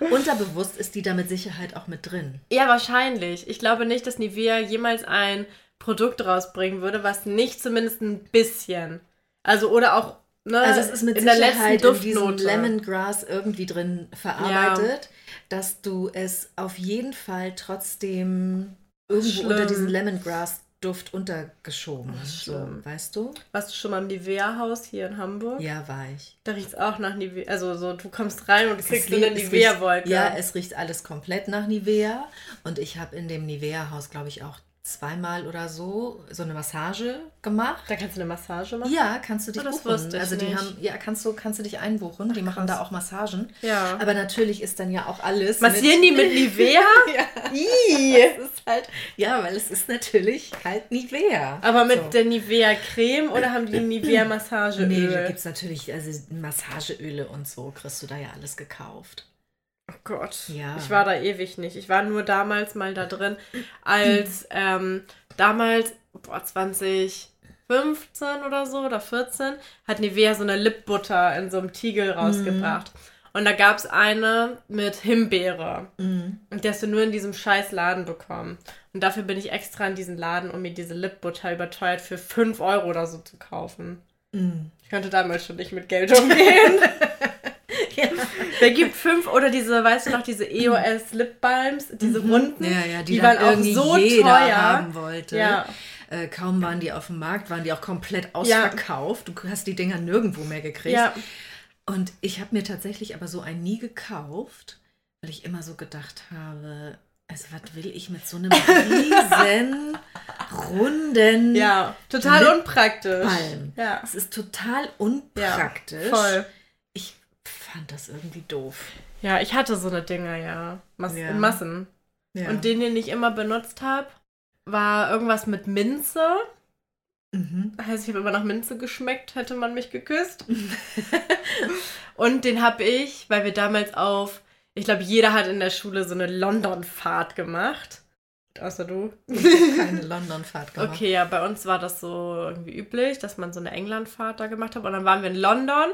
unterbewusst ist die da mit Sicherheit auch mit drin. Ja, wahrscheinlich. Ich glaube nicht, dass Nivea jemals ein Produkt rausbringen würde, was nicht zumindest ein bisschen. Also, oder auch. Ne, Also es ist mit in der Sicherheit letzten in diesem. Lemongrass irgendwie drin verarbeitet, dass du es auf jeden Fall trotzdem irgendwo Schlimm. unter diesen Lemongrass-Duft untergeschoben. Das ist So, weißt du? Warst du schon mal im Nivea-Haus hier in Hamburg? Ja, war ich. Da riecht es auch nach Nivea. Also so, du kommst rein und Es kriegst eine Nivea-Wolke. Ja, es riecht alles komplett nach Nivea. Und ich habe in dem Nivea-Haus, glaube ich, auch zweimal oder so so eine Massage gemacht. da kannst du eine Massage machen. Ja, kannst du dich Oh, das buchen. also die nicht. haben, ja, kannst du, kannst du dich einbuchen. Die machen krass. da auch Massagen. Ja. Aber natürlich ist dann ja auch alles. Massieren die mit Nivea? ja. Es ist halt, ja, weil es ist natürlich halt Nivea. Aber mit So. der Nivea-Creme oder haben die Nivea-Massageöl? Nee, da gibt es natürlich, also Massageöle und so kriegst du da ja alles gekauft. Oh Gott. Ja. Ich war da ewig nicht. Ich war nur damals mal da drin, als ähm, damals, boah, 2015 oder so oder 14, hat Nivea so eine Lipbutter in so einem Tiegel rausgebracht. Und da gab es eine mit Himbeere. Mhm. Und die hast du nur in diesem scheiß Laden bekommen. Und dafür bin ich extra in diesen Laden, um mir diese Lipbutter überteuert für 5 Euro oder so zu kaufen. Mhm. Ich konnte damals schon nicht mit Geld umgehen. Ja. Wer gibt fünf oder diese, weißt du noch, diese EOS Lip Balms, diese runden? Mhm. Ja, ja, die, die waren auch so teuer. haben wollte. Ja. Äh, kaum waren die auf dem Markt, waren die auch komplett ausverkauft. Du hast die Dinger nirgendwo mehr gekriegt. Ja, Und ich habe mir tatsächlich aber so einen nie gekauft, weil ich immer so gedacht habe, also was will ich mit so einem riesen, runden ja, total Lip unpraktisch. Balm. Ja, Es ist total unpraktisch. voll. Ich fand das irgendwie doof. Ja, ich hatte so eine Dinger, ja. Mas Ja. In Massen. Ja. Und den, den ich immer benutzt habe, war irgendwas mit Minze. mhm. Heißt, ich habe immer nach Minze geschmeckt, hätte man mich geküsst. Und den habe ich, weil wir damals auf, ich glaube, jeder hat in der Schule so eine London-Fahrt gemacht. Außer du. keine London-Fahrt gemacht. Okay, ja, bei uns war das so irgendwie üblich, dass man so eine England-Fahrt da gemacht hat. Und dann waren wir in London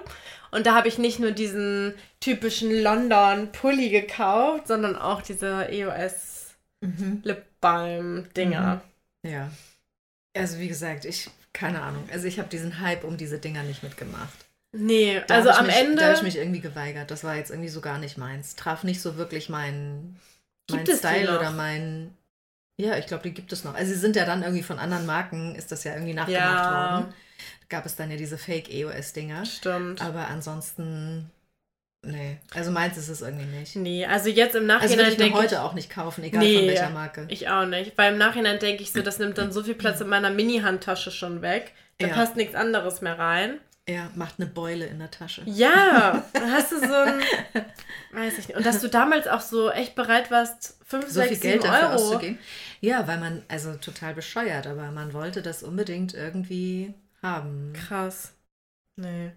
und da habe ich nicht nur diesen typischen London-Pulli gekauft, sondern auch diese EOS Mhm. Lip Balm-Dinger. Ja. Also wie gesagt, ich, keine Ahnung. Also ich habe diesen Hype um diese Dinger nicht mitgemacht. Nee, Da also am mich, Ende. Da habe ich mich irgendwie geweigert. Das war jetzt irgendwie so gar nicht meins. Traf nicht so wirklich meinen mein Style oder mein. Ja, ich glaube, die gibt es noch. Also sie sind ja dann irgendwie von anderen Marken, ist das ja irgendwie nachgemacht Ja. worden. Gab es dann ja diese Fake-EOS-Dinger. Stimmt. Aber ansonsten, nee. Also meins ist es irgendwie nicht. Nee, also jetzt im Also Nachhinein würde ich mir ich. heute auch nicht kaufen, egal Nee. von welcher Marke. Ich auch nicht. Weil im Nachhinein denke ich so, das nimmt dann so viel Platz in meiner Mini-Handtasche schon weg. Da Ja. passt nichts anderes mehr rein. Ja, macht eine Beule in der Tasche. Ja, hast du so ein. Weiß ich nicht. Und dass du damals auch so echt bereit warst, 5, so 6, viel 7 Geld dafür Euro. auszugeben. Ja, weil man, also total bescheuert, aber man wollte das unbedingt irgendwie haben. Krass. Nee.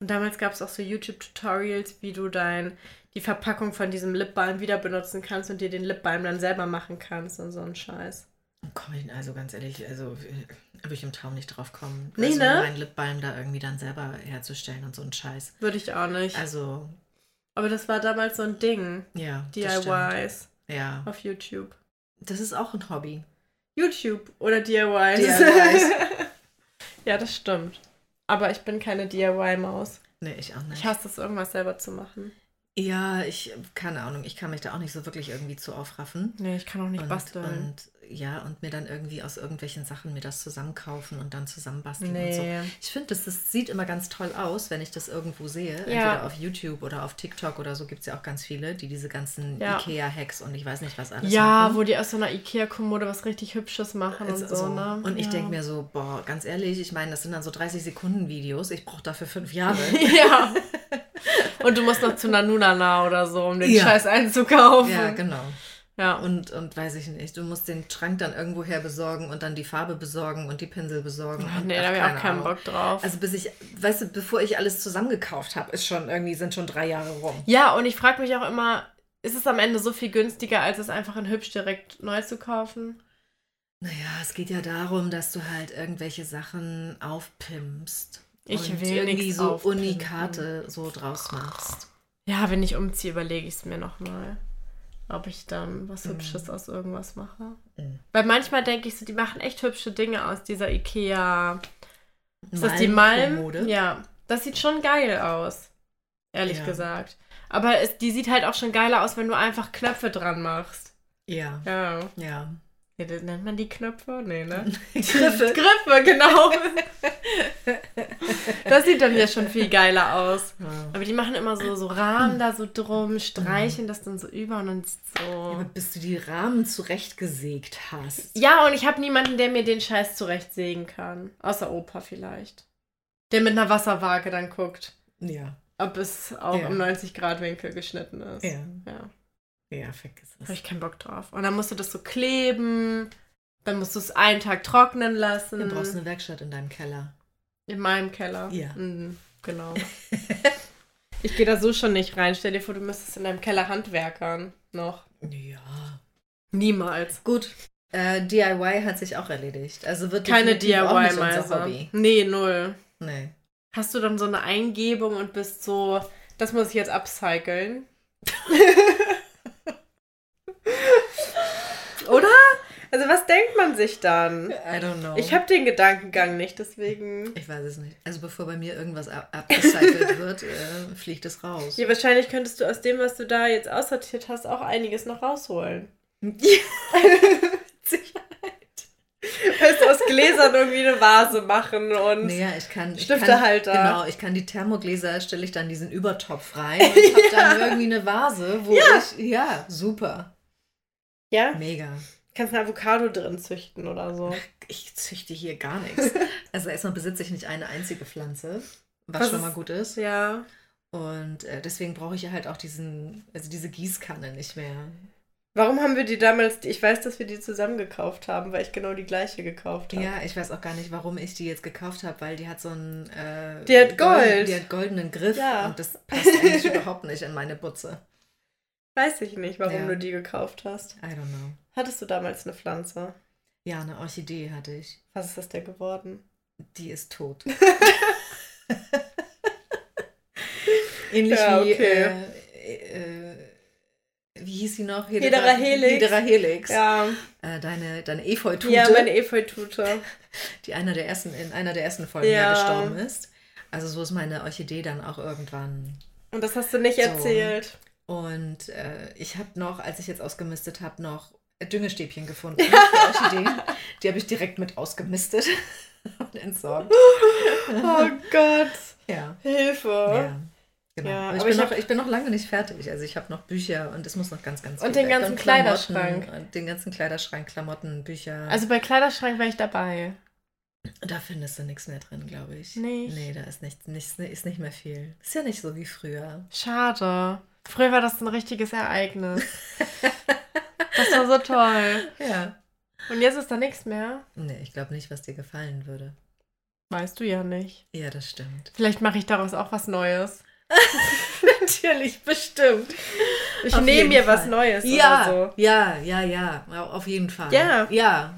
Und damals gab es auch so YouTube-Tutorials, wie du dein, die Verpackung von diesem Lipbalm wieder benutzen kannst und dir den Lipbalm dann selber machen kannst und so ein Scheiß. Komm ich, also ganz ehrlich, also äh, würde ich im Traum nicht drauf kommen, Nee, also ne? meinen Lipbalm da irgendwie dann selber herzustellen und so ein Scheiß. Würde ich auch nicht. Also, Aber das war damals so ein Ding. ja. DIYs Ja. auf YouTube. Das ist auch ein Hobby. YouTube oder DIYs. DIYs. ja, das stimmt. Aber ich bin keine DIY-Maus. Nee, ich auch nicht. Ich hasse es, irgendwas selber zu machen. Ja, ich, keine Ahnung, ich kann mich da auch nicht so wirklich irgendwie zu aufraffen. Nee, ich kann auch nicht und, basteln. und ja, und mir dann irgendwie aus irgendwelchen Sachen mir das zusammenkaufen und dann zusammenbasteln und so. nee. Ich finde, das, das sieht immer ganz toll aus, wenn ich das irgendwo sehe. Ja. Entweder auf YouTube oder auf TikTok oder so gibt es ja auch ganz viele, die diese ganzen Ja. Ikea-Hacks und ich weiß nicht was alles Ja, machen. wo die aus so einer Ikea-Kommode was richtig Hübsches machen und Jetzt so, so. ne? Und ich ja. denke mir so, boah, ganz ehrlich, ich meine, das sind dann so 30 Sekunden Videos. Ich brauche dafür fünf Jahre. ja. Und du musst noch zu Nanunana oder so, um den Ja. Scheiß einzukaufen. ja, genau. Ja. Und, und weiß ich nicht, du musst den Schrank dann irgendwo her besorgen und dann die Farbe besorgen und die Pinsel besorgen. Ach, und, nee, da habe ich auch keine keinen. Bock drauf. Also bis ich, weißt du, bevor ich alles zusammengekauft habe, ist schon irgendwie, sind schon drei Jahre rum. ja, und ich frage mich auch immer, ist es am Ende so viel günstiger, als es einfach in hübsch direkt neu zu kaufen? Naja, es geht ja darum, dass du halt irgendwelche Sachen aufpimpst. Ich und will irgendwie so aufpimpen. Unikate so draus machst. Ja, wenn ich umziehe, überlege ich es mir nochmal. Ob ich dann was Hübsches aus irgendwas mache. Mhm. Weil manchmal denke ich so, die machen echt hübsche Dinge aus dieser Ikea. Ist das die Malm? Ja. Das sieht schon geil aus. Ehrlich Ja. gesagt. Aber es, die sieht halt auch schon geiler aus, wenn du einfach Knöpfe dran machst. Ja, Ja. ja. Ja das nennt man die Knöpfe? Nee, ne? Griffe. Griffe, genau. das sieht dann ja schon viel geiler aus. Ja. Aber die machen immer so, so Rahmen da so drum, streichen das dann so über und dann so. bis du die Rahmen zurechtgesägt hast. Ja, und ich habe niemanden, der mir den Scheiß zurechtsägen kann. Außer Opa vielleicht. Der mit einer Wasserwaage dann guckt, Ja. ob es auch Ja. im 90-Grad-Winkel geschnitten ist. Ja. ja. Ja, vergiss Habe es. ich keinen Bock drauf. Und dann musst du das so kleben. Dann musst du es einen Tag trocknen lassen. Dann brauchst du eine Werkstatt in deinem Keller. In meinem Keller. Ja. Mhm, genau. ich gehe da so schon nicht rein. Stell dir vor, du müsstest in deinem Keller handwerkern. Noch. Ja. Niemals. Gut. Äh, DIY hat sich auch erledigt. Also wird Keine. Hobby. Nee, null. Nee. Hast du dann so eine Eingebung und bist so, das muss ich jetzt upcyclen? Oder? Also was denkt man sich dann? I don't know. Ich habe den Gedankengang nicht, deswegen. Ich weiß es nicht. Also bevor bei mir irgendwas ab abgecycelt wird, äh, fliegt es raus. Ja, wahrscheinlich könntest du aus dem, was du da jetzt aussortiert hast, auch einiges noch rausholen. Weißt du, aus Gläsern irgendwie eine Vase machen und. Naja, ich kann. Ich Stiftehalter. Kann, genau, ich kann die Thermogläser, stelle ich dann diesen Übertopf rein und ich habe dann irgendwie eine Vase, wo ich. Ja, super. Ja? Mega. Kannst eine Avocado drin züchten oder so. Ich züchte hier gar nichts. Also erstmal besitze ich nicht eine einzige Pflanze, was, Was schon mal gut ist. Ja. Und äh, deswegen brauche ich ja halt auch diesen, also diese Gießkanne nicht mehr. Warum haben wir die damals, ich weiß, dass wir die zusammen gekauft haben, weil ich genau die gleiche gekauft habe. Ja, ich weiß auch gar nicht, warum ich die jetzt gekauft habe, weil die hat so einen. Äh, Die hat Gold. Die hat goldenen Griff Ja. und das passt eigentlich überhaupt nicht in meine Butze. Weiß ich nicht, warum Ja. du die gekauft hast. I don't know. Hattest du damals eine Pflanze? Ja, eine Orchidee hatte ich. Was ist das denn geworden? Die ist tot. Ähnlich Ja, wie. okay. Äh, äh, wie hieß sie noch? Hedera helix. Hedera helix. Ja, Äh, deine deine Efeutute, ja meine Efeutute. die einer der ersten, in einer der ersten Folgen ja. gestorben ist. Also so ist meine Orchidee dann auch irgendwann Und das hast du nicht So. erzählt. Und äh, ich habe noch, als ich jetzt ausgemistet habe, noch Düngestäbchen gefunden für Orchideen. Die habe ich direkt mit ausgemistet und entsorgt. Oh Gott, Ja. Hilfe. ja. Genau. Ja, ich, bin ich noch, ich bin noch lange nicht fertig. Also ich habe noch Bücher und es muss noch ganz, ganz Und viel den weg. ganzen Klamotten Kleiderschrank. Und den ganzen Kleiderschrank, Klamotten, Bücher. Also bei Kleiderschrank wäre ich dabei. da findest du nichts mehr drin, glaube ich. Nicht? Nee, da ist, nicht, nicht, ist nicht mehr viel. Ist ja nicht so wie früher. Schade. Früher war das ein richtiges Ereignis. das war so toll. Ja. Und jetzt ist da nichts mehr. Nee, ich glaube nicht, was dir gefallen würde. Weißt du ja nicht. Ja, das stimmt. Vielleicht mache ich daraus auch was Neues. Natürlich, bestimmt. Ich Auf nehme mir was Fall. Neues Ja, oder ja, ja, ja, auf jeden Fall. Ja. Ja.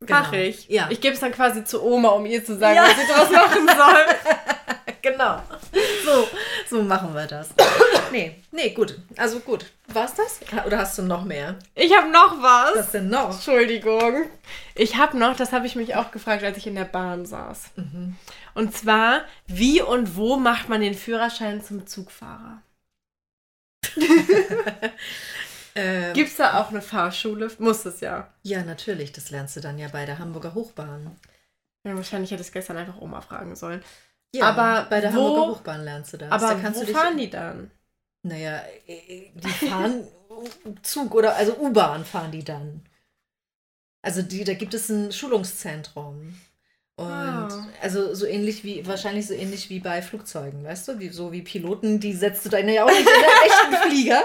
so. genau. Mach ich. Ja. Ich gebe es dann quasi zu Oma, um ihr zu sagen, Ja. was sie draus machen soll. Genau. So, so machen wir das. Nee, nee, gut. Also gut. War's das? Oder hast du noch mehr? Ich habe noch was. Was denn noch? Entschuldigung. Ich habe noch, das habe ich mich auch gefragt, als ich in der Bahn saß. Mhm. Und zwar, wie und wo macht man den Führerschein zum Zugfahrer? Ähm, Gibt es da auch eine Fahrschule? Muss es ja. ja, natürlich. Das lernst du dann ja bei der Hamburger Hochbahn. ja wahrscheinlich hätte ich gestern einfach Oma fragen sollen. Ja, Aber bei der wo- Hamburger Hochbahn lernst du das. Aber da kannst wo du dich, fahren die dann? Naja, äh, die fahren Zug oder also U-Bahn fahren die dann. Also die, da gibt es ein Schulungszentrum. Und Ah. also so ähnlich wie, wahrscheinlich so ähnlich wie bei Flugzeugen, weißt du? Wie, so wie Piloten, die setzt du dann ja auch nicht in den echten Flieger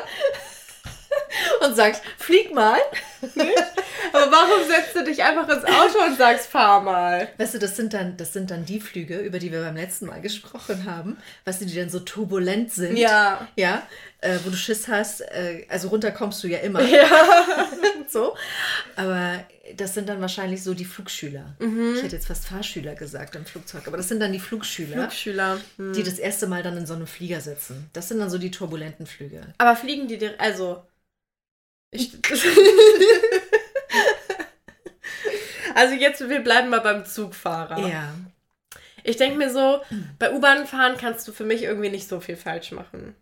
und sagst, flieg mal. Aber warum setzt du dich einfach ins Auto und sagst, fahr mal? Weißt du, das sind dann, das sind dann die Flüge, über die wir beim letzten Mal gesprochen haben, weißt du, die dann so turbulent sind. Ja. Ja, äh, wo du Schiss hast, äh, also runter kommst du ja immer. Ja. so. Aber das sind dann wahrscheinlich so die Flugschüler. Mhm. Ich hätte jetzt fast Fahrschüler gesagt im Flugzeug, aber das sind dann die Flugschüler, Flugschüler. Hm. die das erste Mal dann in so einem Flieger sitzen. Das sind dann so die turbulenten Flüge. Aber fliegen die dir, also. Ich, also jetzt, wir bleiben mal beim Zugfahrer. Ja. Ich denke mir so, bei U-Bahn fahren kannst du für mich irgendwie nicht so viel falsch machen.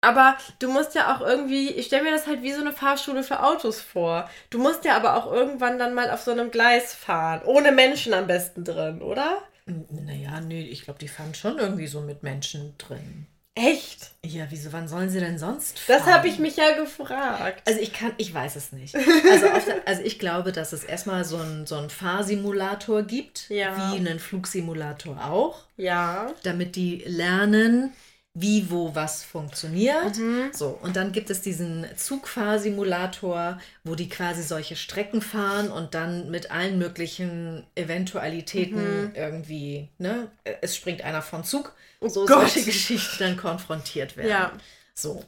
Aber du musst ja auch irgendwie, ich stelle mir das halt wie so eine Fahrschule für Autos vor. Du musst ja aber auch irgendwann dann mal auf so einem Gleis fahren. Ohne Menschen am besten drin, oder? Naja, nee, ich glaube, die fahren schon irgendwie so mit Menschen drin. Echt? Ja, wieso, wann sollen sie denn sonst fahren? Das habe ich mich ja gefragt. Also ich kann, ich weiß es nicht. Also, der, also ich glaube, dass es erstmal so einen so einen Fahrsimulator gibt, Ja. wie einen Flugsimulator auch, Ja. damit die lernen, wie, wo, was funktioniert. Mhm. So, und dann gibt es diesen Zugfahrsimulator, wo die quasi solche Strecken fahren und dann mit allen möglichen Eventualitäten Mhm. irgendwie, ne, es springt einer vom Zug, so Oh Gott. solche Geschichten dann konfrontiert werden. Ja. So.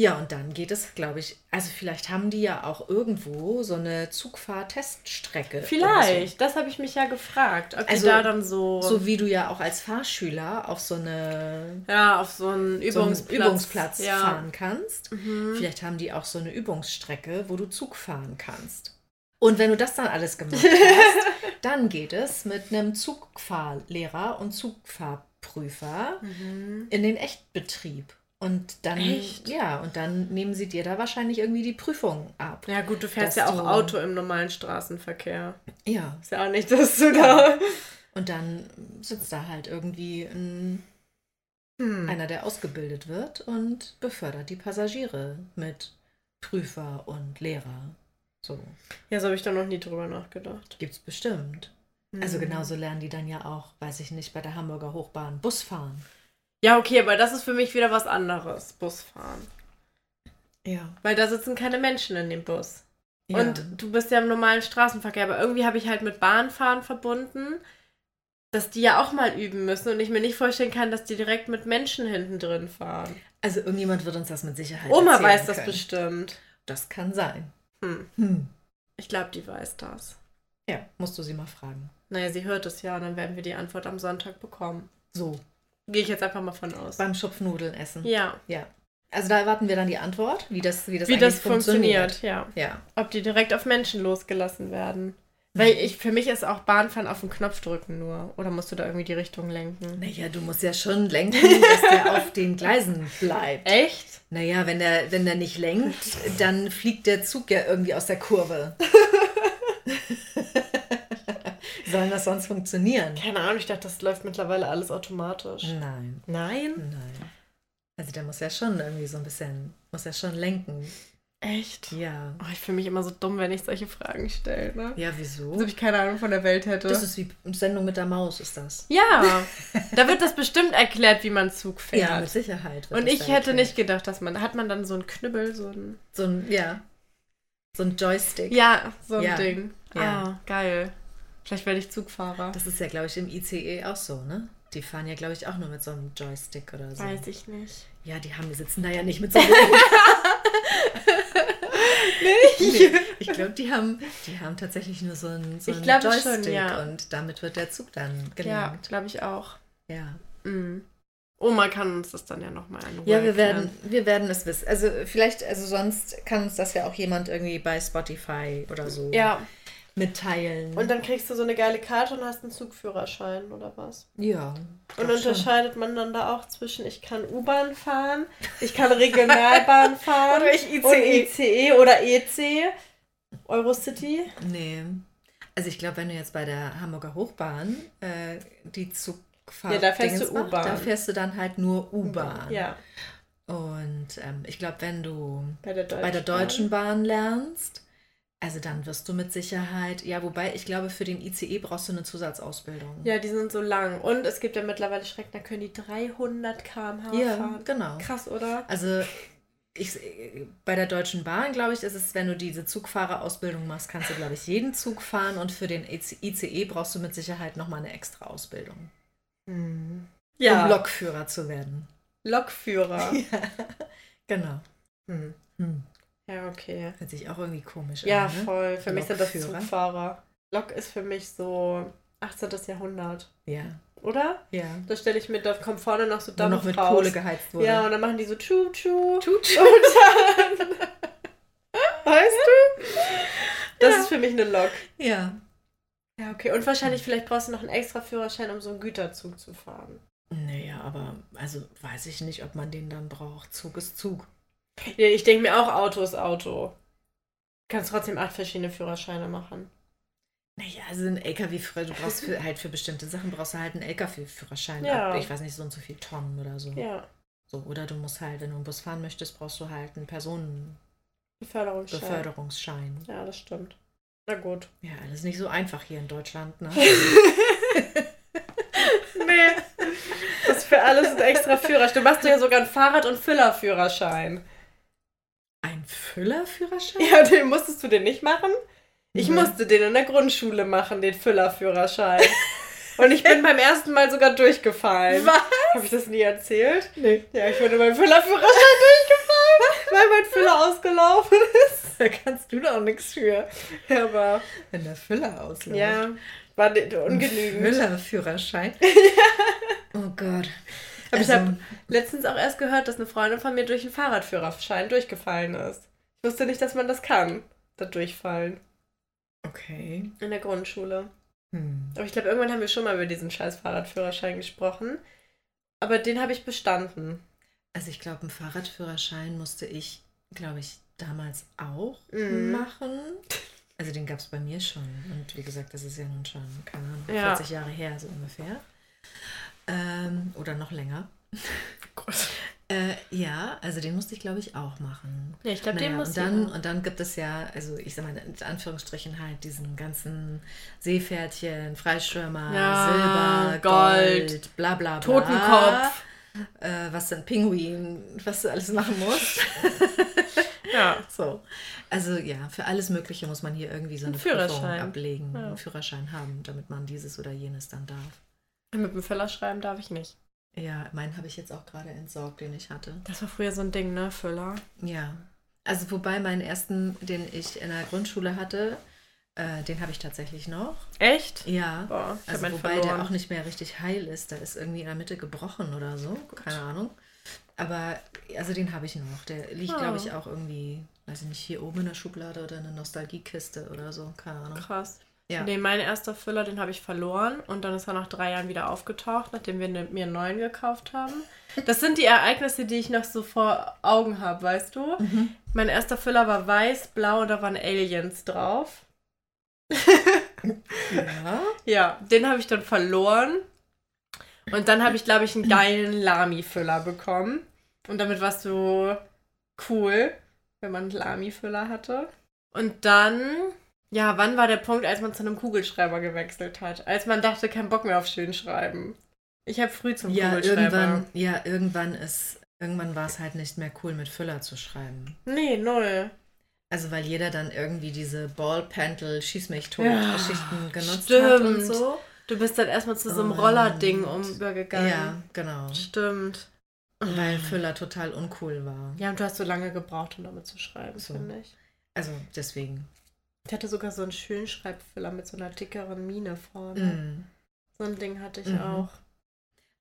Ja, und dann geht es, glaube ich, also vielleicht haben die ja auch irgendwo so eine Zugfahrteststrecke. Vielleicht. Das habe ich mich ja gefragt. Ob Also, die da dann so, So. so wie du ja auch als Fahrschüler auf so eine ja, auf so einen so einen Übungsplatz, Übungsplatz ja. fahren kannst. Mhm. Vielleicht haben die auch so eine Übungsstrecke, wo du Zug fahren kannst. Und wenn du das dann alles gemacht hast, dann geht es mit einem Zugfahrlehrer und Zugfahrprüfer Mhm. in den Echtbetrieb. Und dann, Echt? ja, und dann nehmen sie dir da wahrscheinlich irgendwie die Prüfung ab. Ja gut, du fährst ja auch du- Auto im normalen Straßenverkehr. Ja. Ist ja auch nicht, dass du da... Und dann sitzt da halt irgendwie ein, Hm. einer, der ausgebildet wird und befördert die Passagiere mit Prüfer und Lehrer. So, Ja, so habe ich da noch nie drüber nachgedacht. gibt's bestimmt. Also Hm. genauso lernen die dann ja auch, weiß ich nicht, bei der Hamburger Hochbahn Bus fahren. Ja, okay, aber das ist für mich wieder was anderes, Busfahren. Ja. Weil da sitzen keine Menschen in dem Bus. ja. Und du bist ja im normalen Straßenverkehr, aber irgendwie habe ich halt mit Bahnfahren verbunden, dass die ja auch mal üben müssen und ich mir nicht vorstellen kann, dass die direkt mit Menschen hinten drin fahren. also irgendjemand wird uns das mit Sicherheit Oma weiß das können. bestimmt. Das kann sein. Hm. Hm. Ich glaube, die weiß das. Ja, musst du sie mal fragen. Naja, sie hört es ja und dann werden wir die Antwort am Sonntag bekommen. So, Gehe ich jetzt einfach mal von aus. beim Schupfnudeln essen. Ja, Ja. Also da erwarten wir dann die Antwort, wie das, wie das, wie das funktioniert, ja. Ja. Ob die direkt auf Menschen losgelassen werden. Weil ich, für mich ist auch Bahnfahren auf den Knopf drücken nur. Oder musst du da irgendwie die Richtung lenken? Naja, du musst ja schon lenken, dass der auf den Gleisen bleibt. Echt? Naja, wenn der, wenn der nicht lenkt, dann fliegt der Zug ja irgendwie aus der Kurve. Sollen das sonst funktionieren? Keine Ahnung, ich dachte, das läuft mittlerweile alles automatisch. Nein, Nein? nein. Also der muss ja schon irgendwie so ein bisschen, muss ja schon lenken. Echt? Ja. Oh, ich fühle mich immer so dumm, wenn ich solche Fragen stelle. Ne? Ja, Als wieso? ob ich keine Ahnung von der Welt hätte. Das ist wie Sendung mit der Maus, ist das. ja, da wird das bestimmt erklärt, wie man Zug fährt. Ja, mit Sicherheit. Und ich hätte erklärt. nicht gedacht, dass man, hat man dann so einen Knüppel, so ein, So ein, ja. So ein Joystick. ja, so ein Ja. Ding. Ja. Ah, geil. Vielleicht werde ich Zugfahrer. Das ist ja, glaube ich, im ICE auch so, ne? Die fahren ja, glaube ich, auch nur mit so einem Joystick oder so. Weiß ich nicht. Ja, die haben, die sitzen da ja nicht mit so einem. nee, ich glaube, die haben, die haben tatsächlich nur so einen, so Ich einen glaube schon, Joystick ja. und damit wird der Zug dann Ja, gelenkt. glaube ich auch. Ja. Mhm. Oma kann uns das dann ja nochmal in Ruhe Ja, wir werden, wir werden es wissen. Also vielleicht, also sonst kann uns das ja auch jemand irgendwie bei Spotify oder so Ja, mitteilen. und dann kriegst du so eine geile Karte und hast einen Zugführerschein oder was? ja. Und glaub schon. unterscheidet man dann da auch zwischen, ich kann U-Bahn fahren, ich kann Regionalbahn fahren Oder ich ICE. und ICE oder EC, Eurocity. Nee. Also ich glaube, wenn du jetzt bei der Hamburger Hochbahn äh, die Zugfahrt Ja, da fährst du Dingens U-Bahn. Da fährst du dann halt nur U-Bahn. Ja, Und ähm, ich glaube, wenn du bei der bei der Deutschen Bahn lernst, also dann wirst du mit Sicherheit, ja, wobei ich glaube, für den ICE brauchst du eine Zusatzausbildung. Ja, die sind so lang. Und es gibt ja mittlerweile Strecken, da können die 300 km/h Ja, fahren. genau. Krass, oder? Also ich, bei der Deutschen Bahn, glaube ich, ist es, wenn du diese Zugfahrerausbildung machst, kannst du, glaube ich, jeden Zug fahren und für den ICE brauchst du mit Sicherheit nochmal eine extra Ausbildung. Hm. Um Ja, Lokführer zu werden. Lokführer. Ja, genau. Hm. Hm. Ja, okay. Hört sich auch irgendwie komisch Ja, an. Ne? voll. Für mich sind das. Zugfahrer. Lok ist für mich so 18. Jahrhundert, Ja, oder? ja. Da stelle ich mir, da kommt vorne noch so Dampf noch mit raus. Kohle geheizt wurde. Ja, und dann machen die so tschu tschu. Tut. Und dann. weißt du? Das Ja. ist für mich eine Lok. Ja. Ja, okay. Und wahrscheinlich, vielleicht brauchst du noch einen extra Führerschein, um so einen Güterzug zu fahren. Naja, aber also weiß ich nicht, ob man den dann braucht. Zug ist Zug. Ich denke mir auch, Auto ist Auto. Du kannst trotzdem acht verschiedene Führerscheine machen. Naja, also ein LKW-Führer, du brauchst für, halt für bestimmte Sachen brauchst du halt einen LKW-Führerschein. Ja. Ab, ich weiß nicht, so und so viel Tonnen oder so. Ja, so. Oder du musst halt, wenn du einen Bus fahren möchtest, brauchst du halt einen Personenbeförderungsschein. Beförderungsschein. Ja, das stimmt. Na gut. Ja, alles nicht so einfach hier in Deutschland, ne? Nee. Das für alles ein extra Führerschein. Du machst ja sogar einen Fahrrad- und Füllerführerschein. Ein Füllerführerschein? Ja, den musstest du den nicht machen? Ich Mhm. musste den in der Grundschule machen, den Füllerführerschein. Und ich bin beim ersten Mal sogar durchgefallen. Was? Habe ich das nie erzählt? Nee. Ja, ich bin beim Füllerführerschein durchgefallen, weil mein Füller ausgelaufen ist. Da kannst du doch nichts für. Ja, aber Wenn der Füller ausläuft. ja, war ungenügend. Füllerführerschein. Oh Gott. Aber ich Also, habe letztens auch erst gehört, dass eine Freundin von mir durch einen Fahrradführerschein durchgefallen ist. Ich wusste nicht, dass man das kann, da durchfallen. okay. In der Grundschule. Hm. Aber ich glaube, irgendwann haben wir schon mal über diesen scheiß Fahrradführerschein gesprochen. Aber den habe ich bestanden. Also ich glaube, einen Fahrradführerschein musste ich, glaube ich, damals auch Mhm. machen. Also den gab es bei mir schon. Und wie gesagt, das ist ja nun schon, keine Ahnung, Ja. 40 Jahre her, so ungefähr. Ähm, oder noch länger. Äh, ja, also den musste ich, glaube ich, auch machen. Ja, ich glaube, den Naja, muss und dann, und dann gibt es ja, also ich sag mal in Anführungsstrichen halt diesen ganzen Seepferdchen, Freischwimmer, Ja, Silber, Gold, Gold, bla bla bla. Totenkopf. Äh, was sind Pinguin, was du alles machen musst. Ja. so. Also ja, für alles Mögliche muss man hier irgendwie so Ein eine Prüfung Führerschein. ablegen, Ja. einen Führerschein haben, damit man dieses oder jenes dann darf. Mit dem Füller schreiben darf ich nicht. Ja, meinen habe ich jetzt auch gerade entsorgt, den ich hatte. Das war früher so ein Ding, ne? Füller. Ja. Also wobei meinen ersten, den ich in der Grundschule hatte, äh, den habe ich tatsächlich noch. Echt? Ja. Boah, Also wobei verloren. der auch nicht mehr richtig heil ist. Der ist irgendwie in der Mitte gebrochen oder so. Keine Ahnung. Aber also den habe ich noch. Der liegt, Ah. glaube ich, auch irgendwie, weiß ich nicht, hier oben in der Schublade oder in der Nostalgiekiste oder so. Keine Ahnung. Krass. Ja. Nee, mein erster Füller, den habe ich verloren und dann ist er nach drei Jahren wieder aufgetaucht, nachdem wir ne, mir einen neuen gekauft haben. Das sind die Ereignisse, die ich noch so vor Augen habe, weißt du? Mhm. Mein erster Füller war weiß, blau und da waren Aliens drauf. Ja. Ja, den habe ich dann verloren. Und dann habe ich, glaube ich, einen geilen Lami-Füller bekommen. Und damit warst du cool, wenn man einen Lami-Füller hatte. Und dann, ja, wann war der Punkt, als man zu einem Kugelschreiber gewechselt hat? Als man dachte, kein Bock mehr auf Schönschreiben. Ich habe früh zum Ja, Kugelschreiber. irgendwann, ja, irgendwann ist, irgendwann war es halt nicht mehr cool, mit Füller zu schreiben. Nee, null. Also weil jeder dann irgendwie diese Ballpentel, schieß mich tot Ja, Geschichten genutzt hat und stimmt. so. Du bist dann erstmal zu so einem Und- Rollerding übergegangen. Ja, genau. Stimmt. Weil Füller total uncool war. Ja, und du hast so lange gebraucht, um damit zu schreiben, So. finde ich. Also deswegen. Ich hatte sogar so einen Schönschreibfüller mit so einer dickeren Mine vorne. Mm. So ein Ding hatte ich Mhm. auch.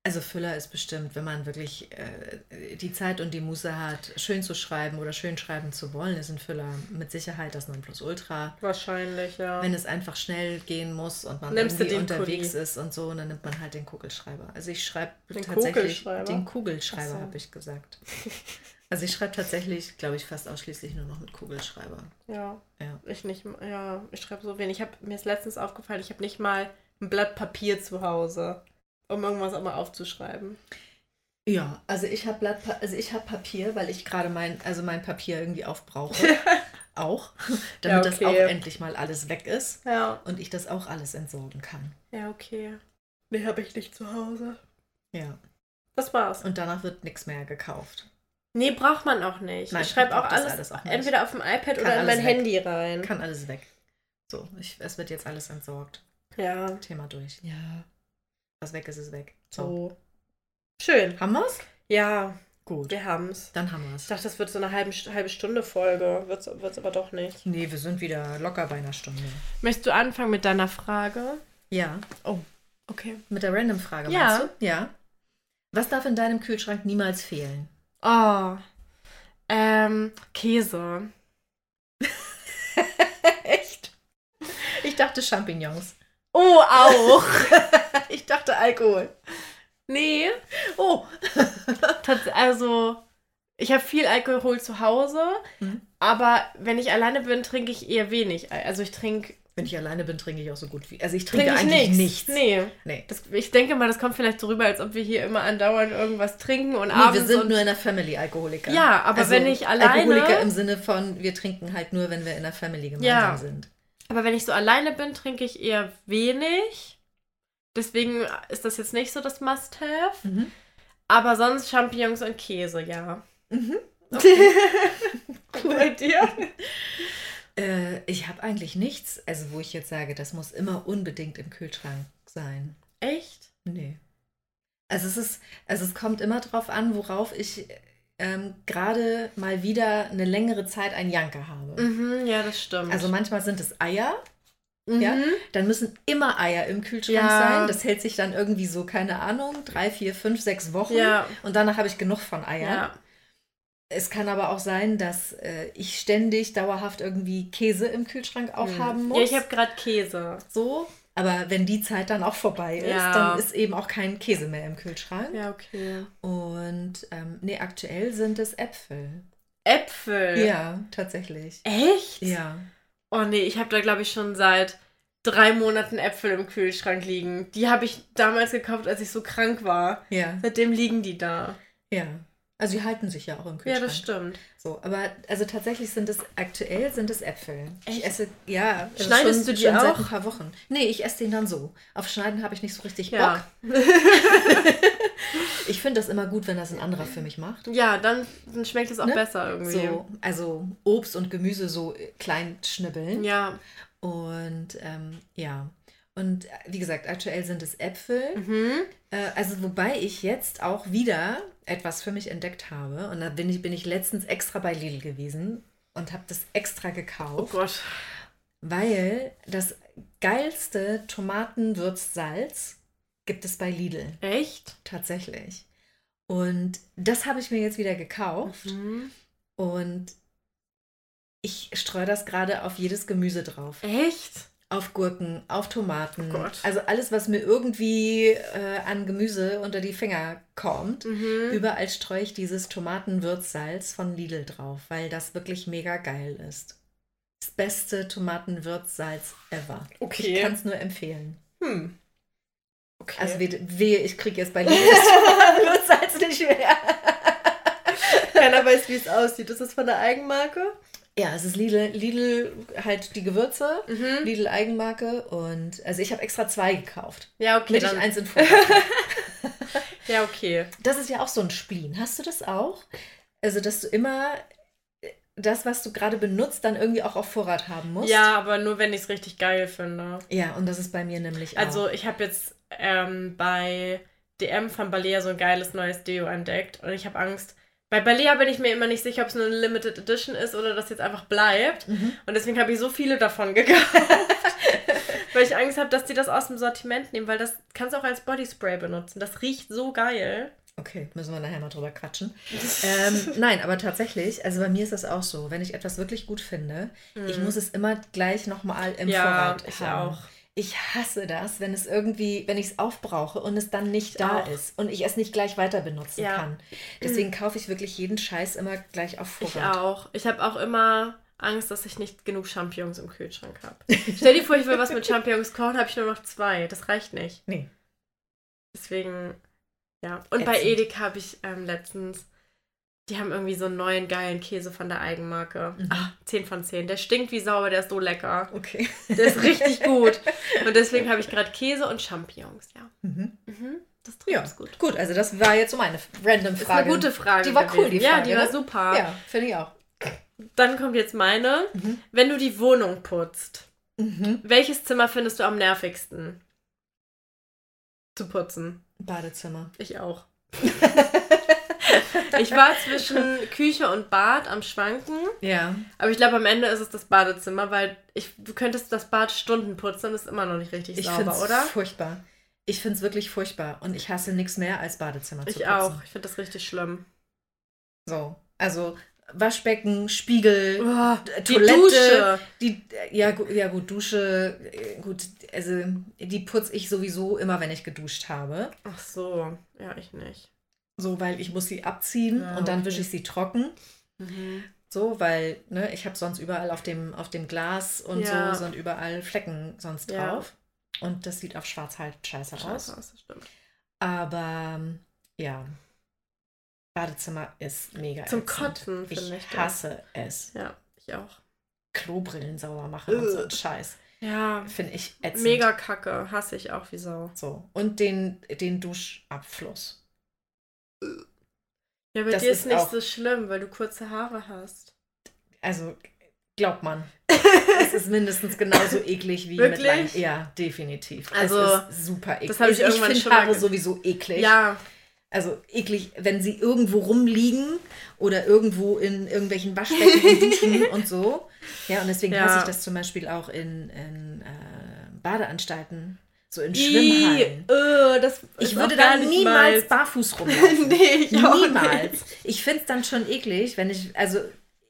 Also Füller ist bestimmt, wenn man wirklich äh, die Zeit und die Muße hat, schön zu schreiben oder schön schreiben zu wollen, ist ein Füller mit Sicherheit das Nonplusultra. Wahrscheinlich, ja. Wenn es einfach schnell gehen muss und man Nimmst irgendwie unterwegs Kuli? ist und so, dann nimmt man halt den Kugelschreiber. Also ich schreibe tatsächlich Kugelschreiber? den Kugelschreiber, so. habe ich gesagt. Also ich schreibe tatsächlich, glaube ich, fast ausschließlich nur noch mit Kugelschreiber. ja. Ja. Ich nicht, ja, ich schreibe so wenig. Ich hab, mir ist letztens aufgefallen, ich habe nicht mal ein Blatt Papier zu Hause, um irgendwas auch mal aufzuschreiben. Ja, also ich habe Blatt, also ich habe Papier, weil ich gerade mein, also mein Papier irgendwie aufbrauche. auch, damit Ja, das okay. auch endlich mal alles weg ist Ja. und ich das auch alles entsorgen kann. Ja, okay. Nee, habe ich nicht zu Hause. Ja. Das war's. Und danach wird nichts mehr gekauft. Nee, braucht man auch nicht. Nein, ich schreibe auch alles, alles auch entweder auf dem iPad Kann oder in mein weg. Handy rein. Kann alles weg. So, ich, es wird jetzt alles entsorgt. Ja, Thema durch. ja, Was weg ist, ist weg. So. so. Schön. Haben wir's? Ja, Gut. wir haben's. Dann haben Ich wir's. dachte, das wird so eine halbe, halbe Stunde Folge. Wird's, wird's aber doch nicht. Nee, wir sind wieder locker bei einer Stunde. Möchtest du anfangen mit deiner Frage? Ja. Okay. Mit der Random-Frage, Ja. meinst du? Ja. Was darf in deinem Kühlschrank niemals fehlen? Oh. Ähm, Käse. Echt? Ich dachte Champignons. Oh, auch. Ich dachte Alkohol. nee. Oh. Also, ich habe viel Alkohol zu Hause, Mhm. aber wenn ich alleine bin, trinke ich eher wenig. Al- Also ich trinke Wenn ich alleine bin, trinke ich auch so gut wie. Also ich trinke trink ich eigentlich nichts. nichts. Nee. Nee. Das, ich denke mal, das kommt vielleicht so rüber, als ob wir hier immer andauernd irgendwas trinken und Nee, abends wir sind und nur in der Family Alkoholiker. Ja, aber wenn ich alleine- Alkoholiker im Sinne von, wir trinken halt nur, wenn wir in der Family gemeinsam Ja. sind. Aber wenn ich so alleine bin, trinke ich eher wenig. Deswegen ist das jetzt nicht so das Must-Have. Mhm. Aber sonst Champignons und Käse, ja. Mhm. Cool. Bei dir? Äh, ich habe eigentlich nichts, also wo ich jetzt sage, das muss immer unbedingt im Kühlschrank sein. Echt? Nee. Also es ist, also es kommt immer drauf an, worauf ich ähm, gerade mal wieder eine längere Zeit ein Janker habe. Mhm, ja, das stimmt. Also manchmal sind es Eier, mhm. ja? dann müssen immer Eier im Kühlschrank Ja. sein. Das hält sich dann irgendwie so, keine Ahnung, drei, vier, fünf, sechs Wochen. Ja, Und danach habe ich genug von Eiern. ja. Es kann aber auch sein, dass äh, ich ständig dauerhaft irgendwie Käse im Kühlschrank auch haben muss. Ja, ich habe gerade Käse. so. Aber wenn die Zeit dann auch vorbei ist, Ja. dann ist eben auch kein Käse mehr im Kühlschrank. Ja, okay. Und ähm, nee, aktuell sind es Äpfel. Äpfel. Ja, tatsächlich. Echt? Ja. Oh nee, ich habe da glaube ich schon seit drei Monaten Äpfel im Kühlschrank liegen. Die habe ich damals gekauft, als ich so krank war. Ja. Seitdem liegen die da. Ja. Also die halten sich ja auch im Ja, Kühlschrank. das stimmt. So, aber also tatsächlich sind es aktuell sind es Äpfel. Ich Echt? esse ja also Schneidest schon, du die schon seit auch? ein paar Wochen. Nee, ich esse den dann so. Auf Schneiden habe ich nicht so richtig Bock. Ja. Ich finde das immer gut, wenn das ein anderer für mich macht. Ja, dann, dann schmeckt es auch Ne? besser irgendwie. So, also Obst und Gemüse so klein schnibbeln. Ja. Und ähm, ja. Und äh, wie gesagt, aktuell sind es Äpfel. Mhm. Äh, also wobei ich jetzt auch wieder etwas für mich entdeckt habe. Und da bin ich, bin ich letztens extra bei Lidl gewesen und habe das extra Oh gekauft, Gott. weil das geilste Tomatenwürzsalz gibt es bei Lidl. Echt? Tatsächlich. Und das habe ich mir jetzt wieder gekauft. Mhm. Und ich streue das gerade auf jedes Gemüse drauf. Echt? Auf Gurken, auf Tomaten. Oh. Also alles, was mir irgendwie äh, an Gemüse unter die Finger kommt. Mhm. Überall streue ich dieses Tomatenwürzsalz von Lidl drauf, weil das wirklich mega geil ist. Das beste Tomatenwürzsalz ever. Okay. Ich kann es nur empfehlen. Hm. Okay. Also wehe, wehe ich kriege jetzt bei Lidl das Tomatenwürzsalz nicht mehr. keiner weiß, wie es aussieht. Ist das von der Eigenmarke? Ja, es ist Lidl, Lidl halt die Gewürze, Mhm. Lidl Eigenmarke und also ich habe extra zwei gekauft, Ja, okay. damit ich Dann, eins in ja, okay. Das ist ja auch so ein Spleen. Hast du das auch? Also, dass du immer äh, das, was du gerade benutzt, dann irgendwie auch auf Vorrat haben musst? Ja, aber nur wenn ich es richtig geil finde. Ja, und das ist bei mir nämlich auch. Also ich habe jetzt ähm, bei DM von Balea so ein geiles neues Deo entdeckt und ich habe Angst. Bei Balea bin ich mir immer nicht sicher, ob es nur eine Limited Edition ist oder das jetzt einfach bleibt. Mhm. Und deswegen habe ich so viele davon gekauft. weil ich Angst habe, dass die das aus dem Sortiment nehmen, weil das kannst du auch als Bodyspray benutzen. Das riecht so geil. Okay, müssen wir nachher mal drüber quatschen. ähm, nein, aber tatsächlich, also bei mir ist das auch so. Wenn ich etwas wirklich gut finde, ich muss es immer gleich nochmal im Mhm. ja, Vorrat ich haben. auch. Ich hasse das, wenn es irgendwie, wenn ich es aufbrauche und es dann nicht da auch. ist und ich es nicht gleich weiter benutzen Ja. kann. Deswegen kaufe ich wirklich jeden Scheiß immer gleich auf Ich Vorrat. auch. Ich habe auch immer Angst, dass ich nicht genug Champignons im Kühlschrank habe. Stell dir vor, ich will was mit Champignons kochen, habe ich nur noch zwei. Das reicht nicht. Nee. Deswegen, ja. Und bei Ätzend. Edeka habe ich ähm, letztens, die haben irgendwie so einen neuen geilen Käse von der Eigenmarke. Mhm. Ah, 10 von 10. Der stinkt wie sauber, der ist so lecker. Okay. Der ist richtig gut. Und deswegen habe ich gerade Käse und Champignons, ja. Mhm. Mhm. Das trifft Ja, es gut. gut. Also das war jetzt so meine random Ist Frage. eine gute Frage. Die war cool, die gewesen. Frage. Ja, die war ne? super. Ja, finde ich auch. Dann kommt jetzt meine. Mhm. Wenn du die Wohnung putzt, Mhm. welches Zimmer findest du am nervigsten? Zu putzen. Badezimmer. Ich auch. ich war zwischen Küche und Bad am Schwanken, Ja. aber ich glaube, am Ende ist es das Badezimmer, weil ich, du könntest das Bad Stunden putzen ist immer noch nicht richtig Ich finde sauber, es oder? furchtbar. Ich finde es wirklich furchtbar. Und ich hasse nichts mehr als Badezimmer zu Ich putzen. auch. Ich finde das richtig schlimm. So. Also Waschbecken, Spiegel, Oh, äh, die Toilette. Dusche. Die, äh, ja, ja gut, Dusche, äh, gut, also die putze ich sowieso immer, wenn ich geduscht habe. Ach so. Ja, ich nicht. So, weil ich muss sie abziehen Ja, und dann okay. wische ich sie trocken. Mhm. So, weil, ne, ich habe sonst überall auf dem, auf dem Glas und Ja. so sind überall Flecken sonst Ja. drauf. Und das sieht auf schwarz halt scheiße, Scheiße, aus. stimmt. Aber ja, Badezimmer ist mega Zum ätzend. Kotzen, Ich finde ich. das. hasse es. Ja, ich auch. Klobrillen sauber machen und so ein Scheiß. Ja, Finde ich ätzend. mega kacke. Hasse ich auch wie Sau. So. Und den, den Duschabfluss. Ja, bei Das dir ist ist nicht auch- so schlimm, weil du kurze Haare hast. Also, glaubt man. es ist mindestens genauso eklig wie Wirklich? mit langen. Ja, definitiv. Also, es ist super eklig. das habe ich Also irgendwann finde schon Haare sowieso eklig. Ja, Also eklig, wenn sie irgendwo rumliegen oder irgendwo in irgendwelchen Waschbecken und Duschen und so. Ja, und deswegen Ja. hasse ich das zum Beispiel auch in, in äh, Badeanstalten, so in Schwimmhallen. äh, das Ich würde da niemals barfuß rumlaufen. nee, ich auch Niemals. Ich finde es dann schon eklig, wenn ich, also,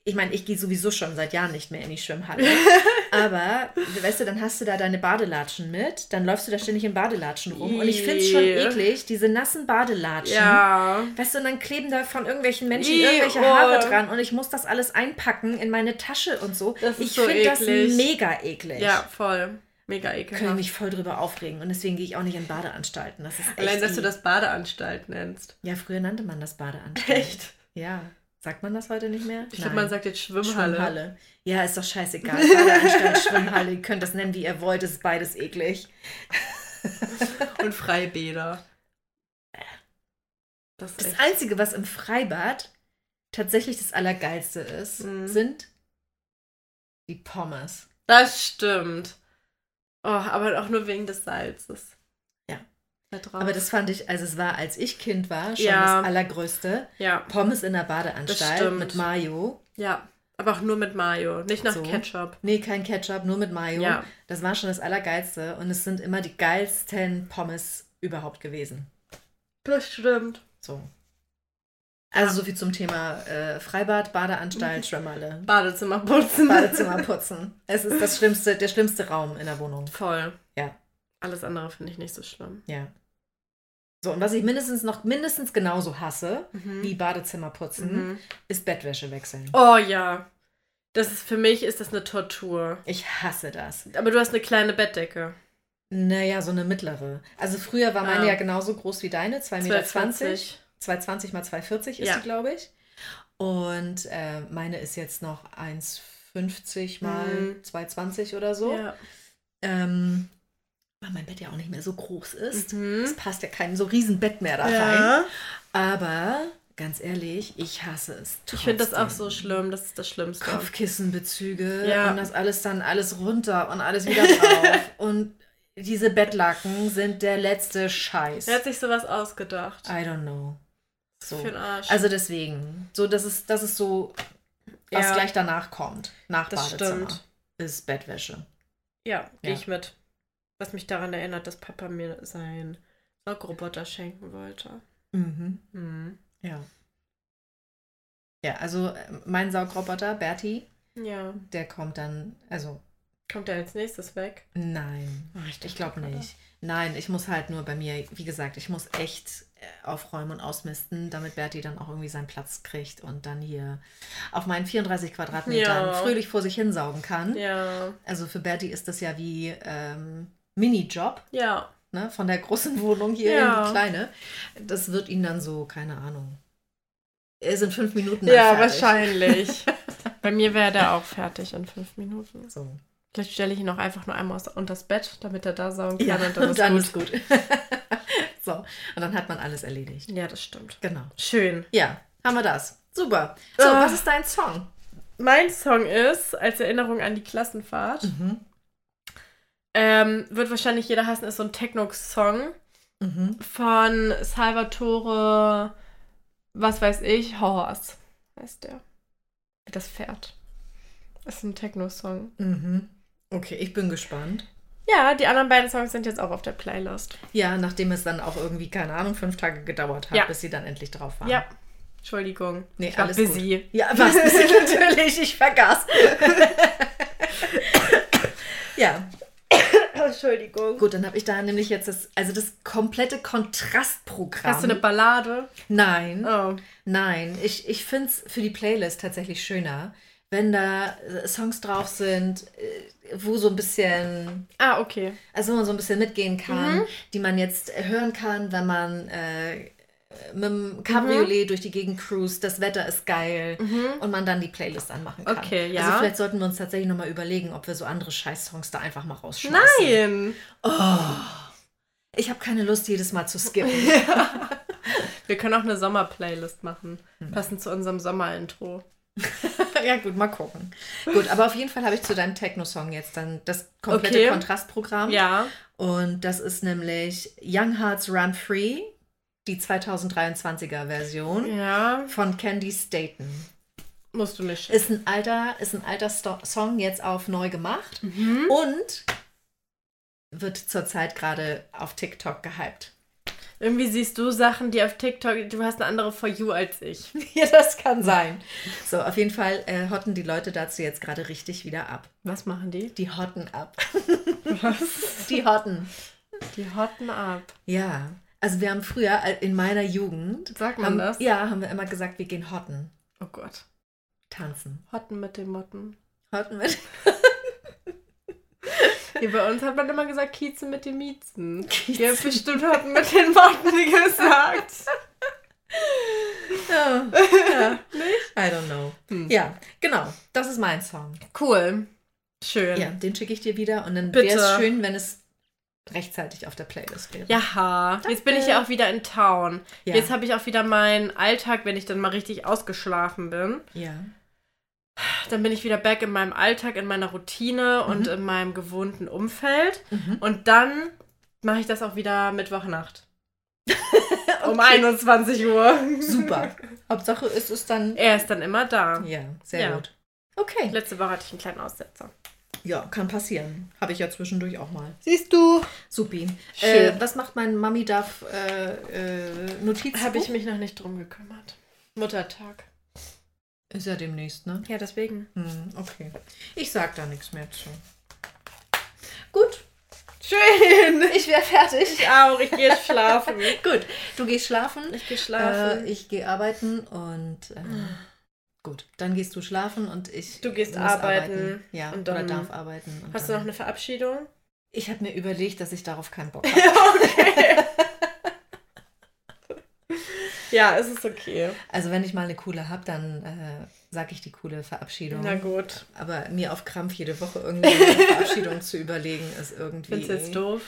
ich meine, ich gehe sowieso schon seit Jahren nicht mehr in die Schwimmhalle. Aber, weißt du, dann hast du da deine Badelatschen mit, dann läufst du da ständig in Badelatschen rum. Und ich finde es schon eklig, diese nassen Badelatschen. Ja. Weißt du, und dann kleben da von irgendwelchen Menschen Ih, irgendwelche oh. Haare dran und ich muss das alles einpacken in meine Tasche und so. Das ist ich so finde das mega eklig. Ja, voll. Mega ekelhaft. mich voll drüber aufregen und deswegen gehe ich auch nicht in Badeanstalten. Das ist Allein, dass du das Badeanstalt nennst. Ja, früher nannte man das Badeanstalt. Echt? Ja. Sagt man das heute nicht mehr? Ich glaube, man sagt jetzt Schwimmhalle. Schwimmhalle. Ja, ist doch scheißegal. Badeanstalt, Schwimmhalle, ihr könnt das nennen, wie ihr wollt, es ist beides eklig. Und Freibäder. Das Das echt. Einzige, was im Freibad tatsächlich das Allergeilste ist, Mhm. sind die Pommes. Das stimmt. Oh, aber auch nur wegen des Salzes. Ja. Da drauf. Aber das fand ich, also es war, als ich Kind war, schon Ja. das Allergrößte. Ja, Pommes in der Badeanstalt mit Mayo. ja. Aber auch nur mit Mayo, nicht nach So. Ketchup. Nee, kein Ketchup, nur mit Mayo. Ja. Das war schon das Allergeilste. Und es sind immer die geilsten Pommes überhaupt gewesen. Das stimmt. So. Also so viel zum Thema äh, Freibad, Badeanstalt, Schwimmhalle. Badezimmer putzen. Badezimmer putzen. Es ist das schlimmste, der schlimmste Raum in der Wohnung. Voll. Ja. Alles andere finde ich nicht so schlimm. Ja. So, und was ich mindestens noch mindestens genauso hasse, Mhm. wie Badezimmer putzen, Mhm. ist Bettwäsche wechseln. Oh ja. Das ist für mich ist das eine Tortur. Ich hasse das. Aber du hast eine kleine Bettdecke. Naja, so eine mittlere. Also früher war meine Ah. ja genauso groß wie deine, 2,20 Meter. 2,20. 220 mal 240 ist Ja. die, glaube ich. Und äh, meine ist jetzt noch 1,50 mal Mhm. 220 oder so. Ja. Ähm, weil mein Bett ja auch nicht mehr so groß ist. Mhm. Es passt ja kein so riesen Bett mehr da rein. Aber ganz ehrlich, ich hasse es. Ich finde das auch trotzdem. so schlimm. Das ist das Schlimmste. Kopfkissenbezüge Ja. und das alles dann alles runter und alles wieder drauf. und diese Bettlaken sind der letzte Scheiß. Wer hat sich sowas ausgedacht? I don't know. So. Für den Arsch. Also deswegen, so das ist das ist so was Ja. gleich danach kommt, nach das Badezimmer, stimmt. ist Bettwäsche. Ja, gehe Ja. ich mit. Was mich daran erinnert, dass Papa mir sein Saugroboter schenken wollte. Mhm. Mhm. Ja. Ja, also äh, mein Saugroboter Bertie, Ja. der kommt dann, also Kommt er als nächstes weg? nein, Oh, ich glaube nicht. Nein, ich muss halt nur bei mir, wie gesagt, ich muss echt aufräumen und ausmisten, damit Bertie dann auch irgendwie seinen Platz kriegt und dann hier auf meinen 34 Quadratmetern Ja. fröhlich vor sich hinsaugen kann. Ja. Also für Bertie ist das ja wie ähm, Minijob, Ja. ne? Von der großen Wohnung hier Ja. in die kleine. Das wird ihn dann so, keine Ahnung. Er ist in fünf Minuten Ja, fertig. wahrscheinlich. Bei mir wäre der auch fertig in fünf Minuten. So. Vielleicht stelle ich ihn auch einfach nur einmal aus- unters Bett, damit er da saugen kann Ja, und dann ist dann gut. ist gut. So, und dann hat man alles erledigt. Ja, das stimmt. Genau. Schön. Ja, haben wir das. Super. So, Ah. was ist dein Song? Mein Song ist, als Erinnerung an die Klassenfahrt, Mhm. ähm, wird wahrscheinlich jeder hassen, ist so ein Techno-Song Mhm. von Salvatore, was weiß ich, Horst heißt der. Das Pferd. Ist ein Techno-Song. Mhm. Okay, ich bin gespannt. Ja, die anderen beiden Songs sind jetzt auch auf der Playlist. Ja, nachdem es dann auch irgendwie, keine Ahnung, fünf Tage gedauert hat, Ja. bis sie dann endlich drauf waren. Ja. Entschuldigung. Nee, ich war alles busy. gut. Ja, was ist natürlich, ich vergaß. ja, Entschuldigung. gut, dann habe ich da nämlich jetzt das, also das komplette Kontrastprogramm. Hast du eine Ballade? Nein, Oh. nein. Ich, ich finde es für die Playlist tatsächlich schöner, wenn da äh, Songs drauf sind, äh, wo so ein bisschen Ah, okay. also wo man so ein bisschen mitgehen kann, Mhm. die man jetzt hören kann, wenn man äh, mit dem Cabriolet Mhm. durch die Gegend cruist, das Wetter ist geil und man dann die Playlist anmachen kann. Okay, ja. Also vielleicht sollten wir uns tatsächlich nochmal überlegen, ob wir so andere Scheiß-Songs da einfach mal rausschmeißen. Nein! Ich habe keine Lust, jedes Mal zu skippen. Wir können auch eine Sommerplaylist machen. Hm. Passend zu unserem Sommerintro. ja gut, mal gucken. Gut, aber auf jeden Fall habe ich zu deinem Techno-Song jetzt dann das komplette Okay. Kontrastprogramm. Ja. Und das ist nämlich Young Hearts Run Free, die 2023er Version. Ja. von Candy Staten. Musst du nicht. schicken. Ist ein alter, ist ein alter Sto Song jetzt auf neu gemacht Mhm. und wird zurzeit gerade auf TikTok gehypt. Irgendwie siehst du Sachen, die auf TikTok, du hast eine andere For You als ich. Ja, das kann sein. So, auf jeden Fall äh, hotten die Leute dazu jetzt gerade richtig wieder ab. Was machen die? Die hotten ab. Die hotten. Die hotten ab. Ja. Also wir haben früher äh, in meiner Jugend. Sagt man haben, das? Ja, haben wir immer gesagt, wir gehen hotten. Oh Gott. Tanzen. Hotten mit den Motten. Hotten mit. Hier bei uns hat man immer gesagt, Kiezen mit den Miezen. Ihr habt bestimmt Hotten mit den Motten gesagt. Ja. ja. I don't know. Hm. Ja, genau. Das ist mein Song. Cool. Schön. Ja, den schicke ich dir wieder und dann wäre es schön, wenn es rechtzeitig auf der Playlist wäre. Ja, jetzt bin ich ja auch wieder in Town. Ja. Jetzt habe ich auch wieder meinen Alltag, wenn ich dann mal richtig ausgeschlafen bin. Ja. Dann bin ich wieder back in meinem Alltag, in meiner Routine und Mhm. in meinem gewohnten Umfeld. Mhm. Und dann mache ich das auch wieder Mittwochnacht. Um Okay. 21 Uhr. Super. Hauptsache ist es dann. Er ist dann immer da. Ja, sehr Ja. gut. Okay. Letzte Woche hatte ich einen kleinen Aussetzer. Ja, kann passieren. Habe ich ja zwischendurch auch mal. Siehst du? Supi. Schön. Äh, was macht mein Mami darf äh, äh, Notiz? Habe ich mich noch nicht drum gekümmert. Muttertag. Ist ja demnächst, ne? Ja, deswegen. Hm, okay. Ich sag da nichts mehr zu. Gut. Schön. Ich wäre fertig. Ich auch. Ich gehe jetzt schlafen. Gut. Du gehst schlafen. Ich gehe Äh, schlafen. ich gehe arbeiten und äh, gut, dann gehst du schlafen und ich Du gehst muss arbeiten Ja, und oder dann- darf arbeiten. Hast du noch eine Verabschiedung? Ich habe mir überlegt, dass ich darauf keinen Bock habe. okay. Ja, es ist okay. Also wenn ich mal eine coole habe, dann äh, sage ich die coole Verabschiedung. Na gut. Aber mir auf Krampf jede Woche irgendwie eine Verabschiedung zu überlegen, ist irgendwie. Findest du jetzt doof?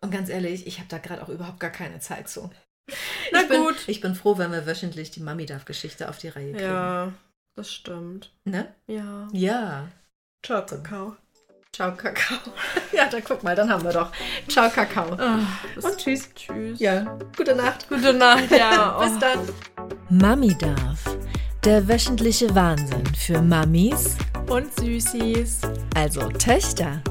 Und ganz ehrlich, ich habe da gerade auch überhaupt gar keine Zeit zu. Na ich bin, gut. Ich bin froh, wenn wir wöchentlich die Mami darf Geschichte auf die Reihe kriegen. Ja, das stimmt. Ne? Ja. Ja. Ciao, Kakao. Ciao, Kakao. ja, dann guck mal, dann haben wir doch. Ciao, Kakao. Und tschüss. Tschüss. Ja, gute Nacht. Gute Nacht, ja. Bis dann. Mami darf. Der wöchentliche Wahnsinn für Mamis, Und Süßis. also Töchter.